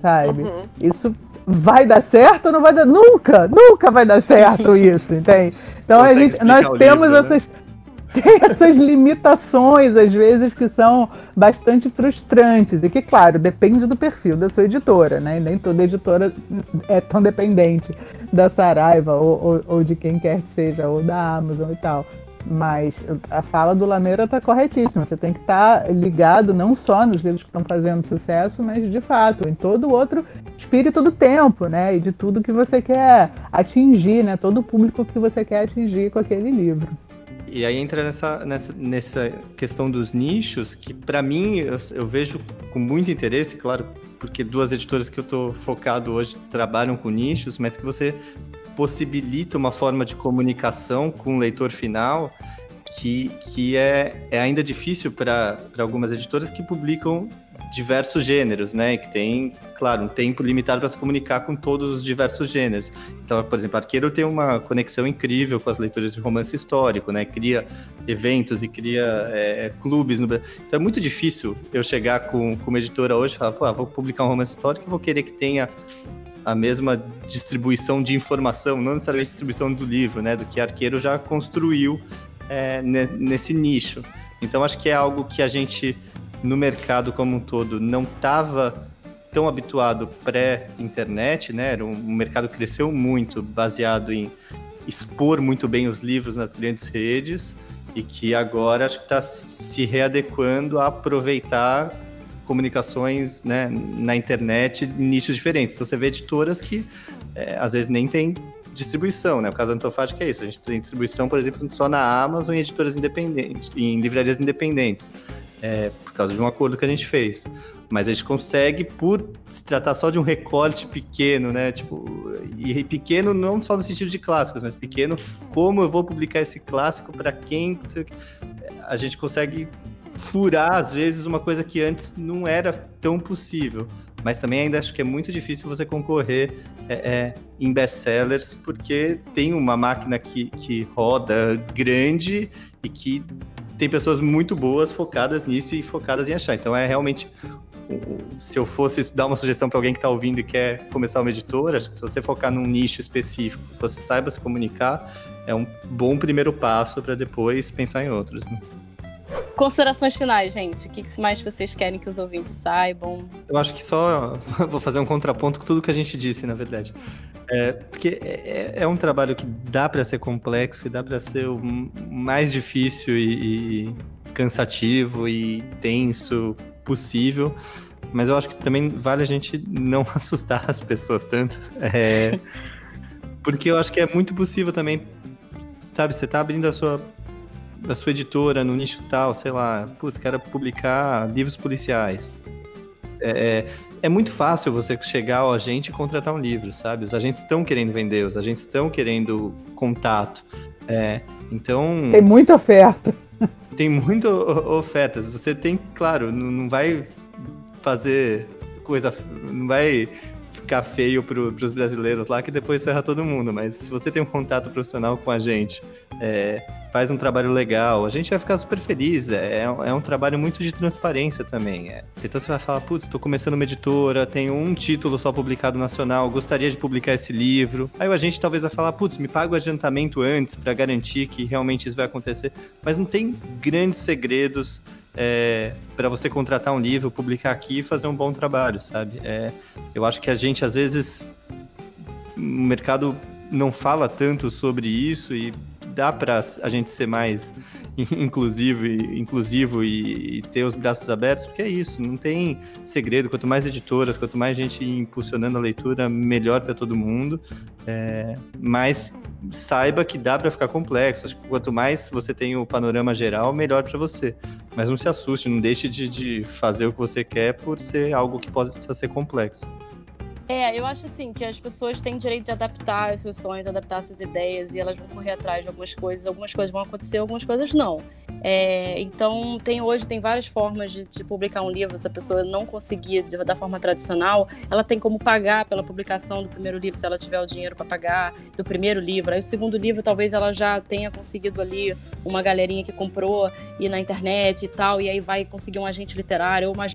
sabe? Uhum. Isso vai dar certo ou não vai dar? Nunca, nunca vai dar certo [laughs] isso, entende? Então a gente, nós temos livro, né? essas, né? [laughs] essas limitações, às vezes, que são bastante frustrantes. E que, claro, depende do perfil da sua editora, né? Nem toda editora é tão dependente da Saraiva ou, ou, ou de quem quer que seja, ou da Amazon e tal. Mas a fala do Lameira está corretíssima. Você tem que estar tá ligado não só nos livros que estão fazendo sucesso, mas de fato em todo o outro espírito do tempo, né? E de tudo que você quer atingir, né? Todo o público que você quer atingir com aquele livro. E aí entra nessa, nessa, nessa questão dos nichos, que para mim eu, eu, vejo com muito interesse, claro, porque duas editoras que eu estou focado hoje trabalham com nichos, mas que você possibilita uma forma de comunicação com o leitor final que, que é, é ainda difícil para algumas editoras que publicam diversos gêneros, né? Que tem, claro, um tempo limitado para se comunicar com todos os diversos gêneros. Então, por exemplo, Arqueiro tem uma conexão incrível com as leituras de romance histórico, né? Cria eventos e cria é, clubes no. Então é muito difícil eu chegar com, com uma editora hoje e falar, pô, vou publicar um romance histórico e vou querer que tenha a mesma distribuição de informação, não necessariamente distribuição do livro, né? Do que Arqueiro já construiu é, nesse nicho. Então acho que é algo que a gente no mercado como um todo não estava tão habituado pré-internet, né? O mercado cresceu muito baseado em expor muito bem os livros nas grandes redes e que agora acho que está se readequando a aproveitar comunicações né, na internet nichos diferentes. Então você vê editoras que é, às vezes nem tem distribuição, né? O caso da Antofágica é isso. A gente tem distribuição, por exemplo, só na Amazon em editoras independentes, em livrarias independentes, é, por causa de um acordo que a gente fez. Mas a gente consegue, por se tratar só de um recorte pequeno, né? Tipo, e pequeno não só no sentido de clássicos, mas pequeno, como eu vou publicar esse clássico para quem a gente consegue furar, às vezes, uma coisa que antes não era tão possível. Mas também ainda acho que é muito difícil você concorrer é, é, em best-sellers, porque tem uma máquina que, que roda grande e que tem pessoas muito boas focadas nisso e focadas em achar. Então é realmente se eu fosse dar uma sugestão para alguém que está ouvindo e quer começar uma editora, se você focar num nicho específico, você saiba se comunicar, é um bom primeiro passo para depois pensar em outros. Né? Considerações finais, gente. O que mais vocês querem que os ouvintes saibam? Eu acho que só [laughs] vou fazer um contraponto com tudo que a gente disse, na verdade. É, porque é, é, é um trabalho que dá para ser complexo e dá para ser o mais difícil e, e cansativo e tenso possível. Mas eu acho que também vale a gente não [laughs] assustar as pessoas tanto. É, [laughs] porque eu acho que é muito possível também, sabe, você tá abrindo a sua da sua editora no nicho tal, sei lá, putz, quero publicar livros policiais. É, é, é muito fácil você chegar ao agente e contratar um livro, sabe? Os agentes estão querendo vender, os agentes estão querendo contato. É, então. Tem muita oferta. Tem muita oferta. Você tem, claro, não vai fazer coisa. Não vai ficar feio para os brasileiros lá que depois ferra todo mundo, mas se você tem um contato profissional com a gente, é, faz um trabalho legal, a gente vai ficar super feliz. É, é um trabalho muito de transparência também. É. Então você vai falar, putz, estou começando uma editora, tenho um título só publicado nacional, gostaria de publicar esse livro. Aí a gente talvez vai falar, putz, me paga o adiantamento antes para garantir que realmente isso vai acontecer. Mas não tem grandes segredos é, para você contratar um livro, publicar aqui e fazer um bom trabalho, sabe? É, eu acho que a gente, às vezes, o mercado não fala tanto sobre isso e dá para a gente ser mais [laughs] inclusivo, e, inclusivo e, e, ter os braços abertos, porque é isso, não tem segredo. Quanto mais editoras, quanto mais gente impulsionando a leitura, melhor para todo mundo. É, mas saiba que dá para ficar complexo. Acho que quanto mais você tem o panorama geral, melhor para você. Mas não se assuste, não deixe de, de fazer o que você quer por ser algo que possa ser complexo. É, eu acho assim que as pessoas têm direito de adaptar os seus sonhos, adaptar suas ideias e elas vão correr atrás de algumas coisas. Algumas coisas vão acontecer, algumas coisas não. É, então, tem hoje tem várias formas de, de, publicar um livro. Se a pessoa não conseguir de, da forma tradicional, ela tem como pagar pela publicação do primeiro livro, se ela tiver o dinheiro para pagar do primeiro livro. Aí, o segundo livro, talvez ela já tenha conseguido ali uma galerinha que comprou e na internet e tal, e aí vai conseguir um agente literário ou uma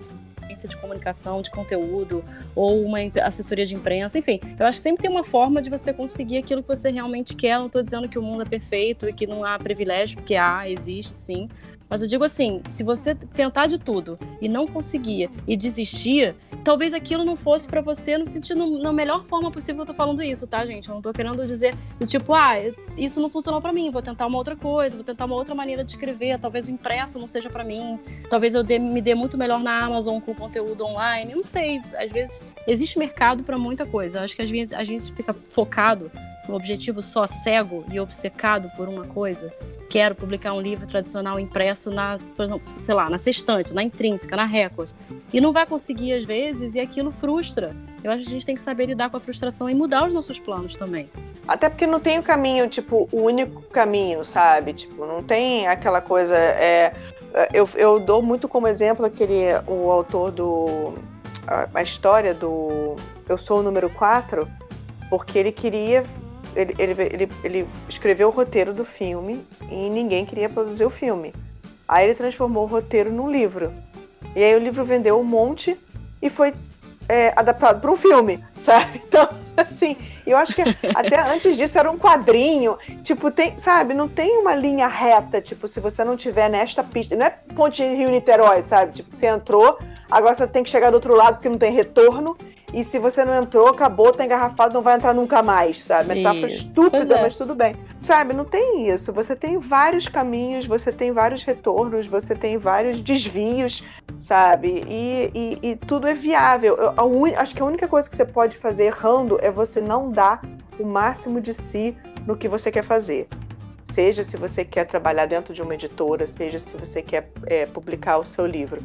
agência de comunicação, de conteúdo, ou uma assessoria de imprensa, enfim. Eu acho que sempre tem uma forma de você conseguir aquilo que você realmente quer. Não estou dizendo que o mundo é perfeito e que não há privilégio, porque há, existe sim. Mas eu digo assim, se você tentar de tudo e não conseguir e desistir, talvez aquilo não fosse para você no sentido, na melhor forma possível eu tô falando isso, tá, gente? Eu não tô querendo dizer do tipo, ah, isso não funcionou para mim, vou tentar uma outra coisa, vou tentar uma outra maneira de escrever, talvez o impresso não seja para mim, talvez eu dê, me dê muito melhor na Amazon com conteúdo online, não sei, às vezes existe mercado para muita coisa. Acho que às vezes a gente fica focado no objetivo só cego e obcecado por uma coisa quero publicar um livro tradicional impresso na, sei lá, na sextante, na intrínseca, na Record. E não vai conseguir às vezes e aquilo frustra. Eu acho que a gente tem que saber lidar com a frustração e mudar os nossos planos também. Até porque não tem o caminho, tipo, o único caminho, sabe? Tipo, não tem aquela coisa. É, eu, eu dou muito como exemplo aquele, o autor do. a história do Eu Sou o Número 4, porque ele queria ele, ele, ele, ele escreveu o roteiro do filme e ninguém queria produzir o filme. Aí ele transformou o roteiro num livro. E aí o livro vendeu um monte e foi é, adaptado para um filme, [laughs] sabe? Então, assim, eu acho que até antes disso era um quadrinho. Tipo, tem, sabe, não tem uma linha reta, tipo, se você não tiver nesta pista. Não é Ponte Rio-Niterói, sabe? Tipo, você entrou, agora você tem que chegar do outro lado porque não tem retorno. E se você não entrou, acabou, tá engarrafado, não vai entrar nunca mais, sabe? Metáfora estúpida, é. mas tudo bem. Sabe, não tem isso. Você tem vários caminhos, você tem vários retornos, você tem vários desvios, sabe? E, e, e tudo é viável. Eu, un... Acho que a única coisa que você pode fazer errando é você não dar o máximo de si no que você quer fazer. Seja se você quer trabalhar dentro de uma editora, seja se você quer é, publicar o seu livro.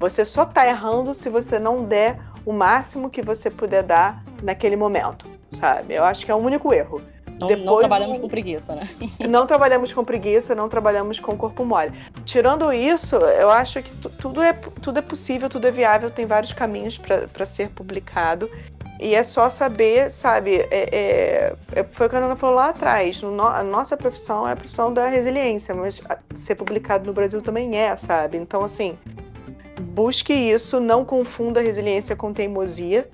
Você só está errando se você não der o máximo que você puder dar naquele momento, sabe? Eu acho que é o único erro. Não, Depois, não trabalhamos com preguiça, né? [laughs] não trabalhamos com preguiça, não trabalhamos com corpo mole. Tirando isso, eu acho que tudo é, tudo é possível, tudo é viável, tem vários caminhos para ser publicado. E é só saber, sabe? É, é, é, foi o que a Ana falou lá atrás. No, a nossa profissão é a profissão da resiliência, mas ser publicado no Brasil também é, sabe? Então, assim, busque isso, não confunda resiliência com teimosia.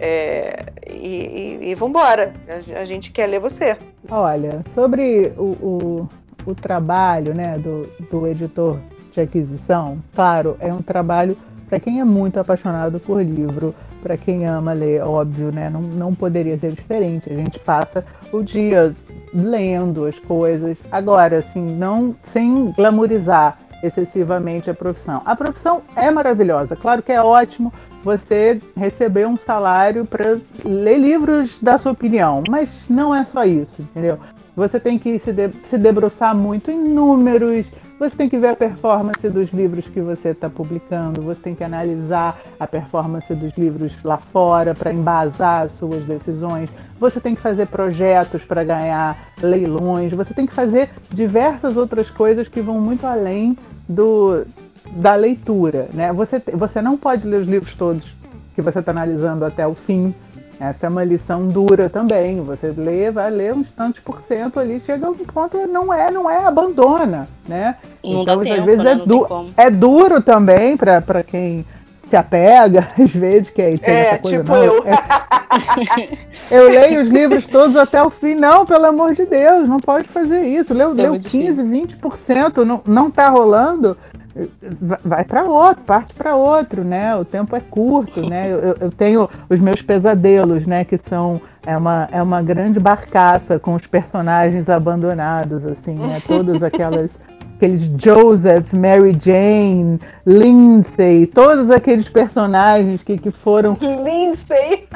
É, e, e, e vambora, a, a, gente quer ler você. Olha, sobre o, o, o trabalho né, do, do editor de aquisição, claro, é um trabalho para quem é muito apaixonado por livro, para quem ama ler, óbvio, né? Não, não poderia ser diferente. A gente passa o dia lendo as coisas. Agora, assim, não sem glamorizar excessivamente a profissão. A profissão é maravilhosa, claro que é ótimo você receber um salário para ler livros da sua opinião, mas não é só isso, entendeu? Você tem que se, de, se debruçar muito em números, você tem que ver a performance dos livros que você está publicando, você tem que analisar a performance dos livros lá fora para embasar as suas decisões, você tem que fazer projetos para ganhar leilões, você tem que fazer diversas outras coisas que vão muito além do, da leitura. Né? Você, você não pode ler os livros todos que você está analisando até o fim. Essa é uma lição dura também. Você lê, vai ler uns tantos por cento ali, chega a um ponto, não é, não é, abandona, né? Não então, às tempo, vezes né? é, du é duro também para quem se apega, [laughs] às vezes, que aí tem é, essa coisa. Tipo não, eu. É... eu leio os livros todos até o fim. Não, pelo amor de Deus, não pode fazer isso. Leu, é leu 15, 20%, não, não tá rolando. vai para outro, parte para outro, né? O tempo é curto, né? Eu, eu, tenho os meus pesadelos, né? Que são é uma, é uma grande barcaça com os personagens abandonados, assim, né? Todas aquelas [laughs] aqueles Joseph, Mary Jane, Lindsay, todos aqueles personagens que, que foram. [laughs] Lindsay!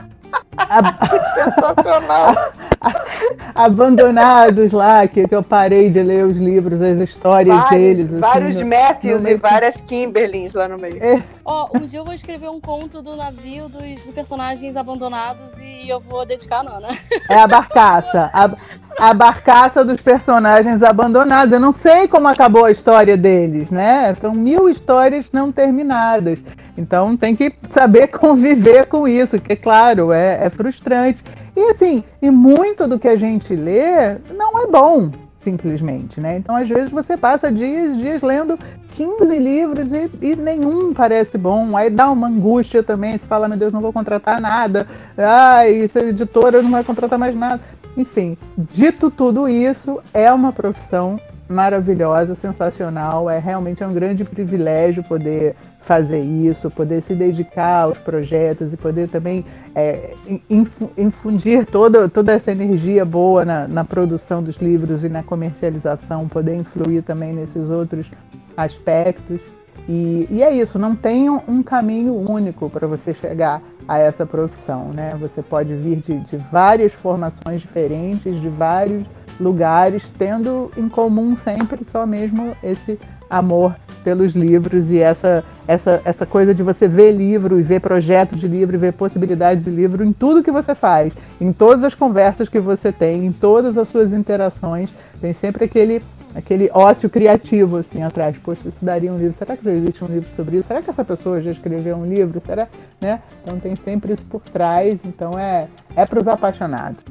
Sensacional! [laughs] Abandonados lá, que, que eu parei de ler os livros, as histórias vários, deles. Assim, vários no, Matthews no e várias Kimberlys lá no meio. É. Ó, oh, um dia eu vou escrever um conto do navio dos personagens abandonados e eu vou dedicar a Nana. É a barcaça. A, a barcaça dos personagens abandonados. Eu não sei como acabou a história deles, né? São mil histórias não terminadas. Então tem que saber [laughs] conviver com isso, que, claro, é, é frustrante. E assim, e muito do que a gente lê não é bom, simplesmente, né? Então, às vezes, você passa dias, dias lendo 15 livros e, e, nenhum parece bom. Aí dá uma angústia também, você fala, meu Deus, não vou contratar nada. Ai, essa editora não vai contratar mais nada. Enfim, dito tudo isso, é uma profissão maravilhosa, sensacional. É realmente é um grande privilégio poder fazer isso, poder se dedicar aos projetos e poder também é, infundir toda, toda essa energia boa na, na produção dos livros e na comercialização, poder influir também nesses outros aspectos. E, e é isso, não tem um caminho único para você chegar a essa profissão, né? Você pode vir de, de várias formações diferentes, de vários lugares, tendo em comum sempre só mesmo esse amor pelos livros e essa, essa, essa coisa de você ver livro e ver projetos de livro e ver possibilidades de livro em tudo que você faz, em todas as conversas que você tem, em todas as suas interações, tem sempre aquele aquele ócio criativo assim atrás. Poxa, isso daria um livro. Será que já existe um livro sobre isso? Será que essa pessoa já escreveu um livro? Será, né? Então tem sempre isso por trás. Então é é para os apaixonados.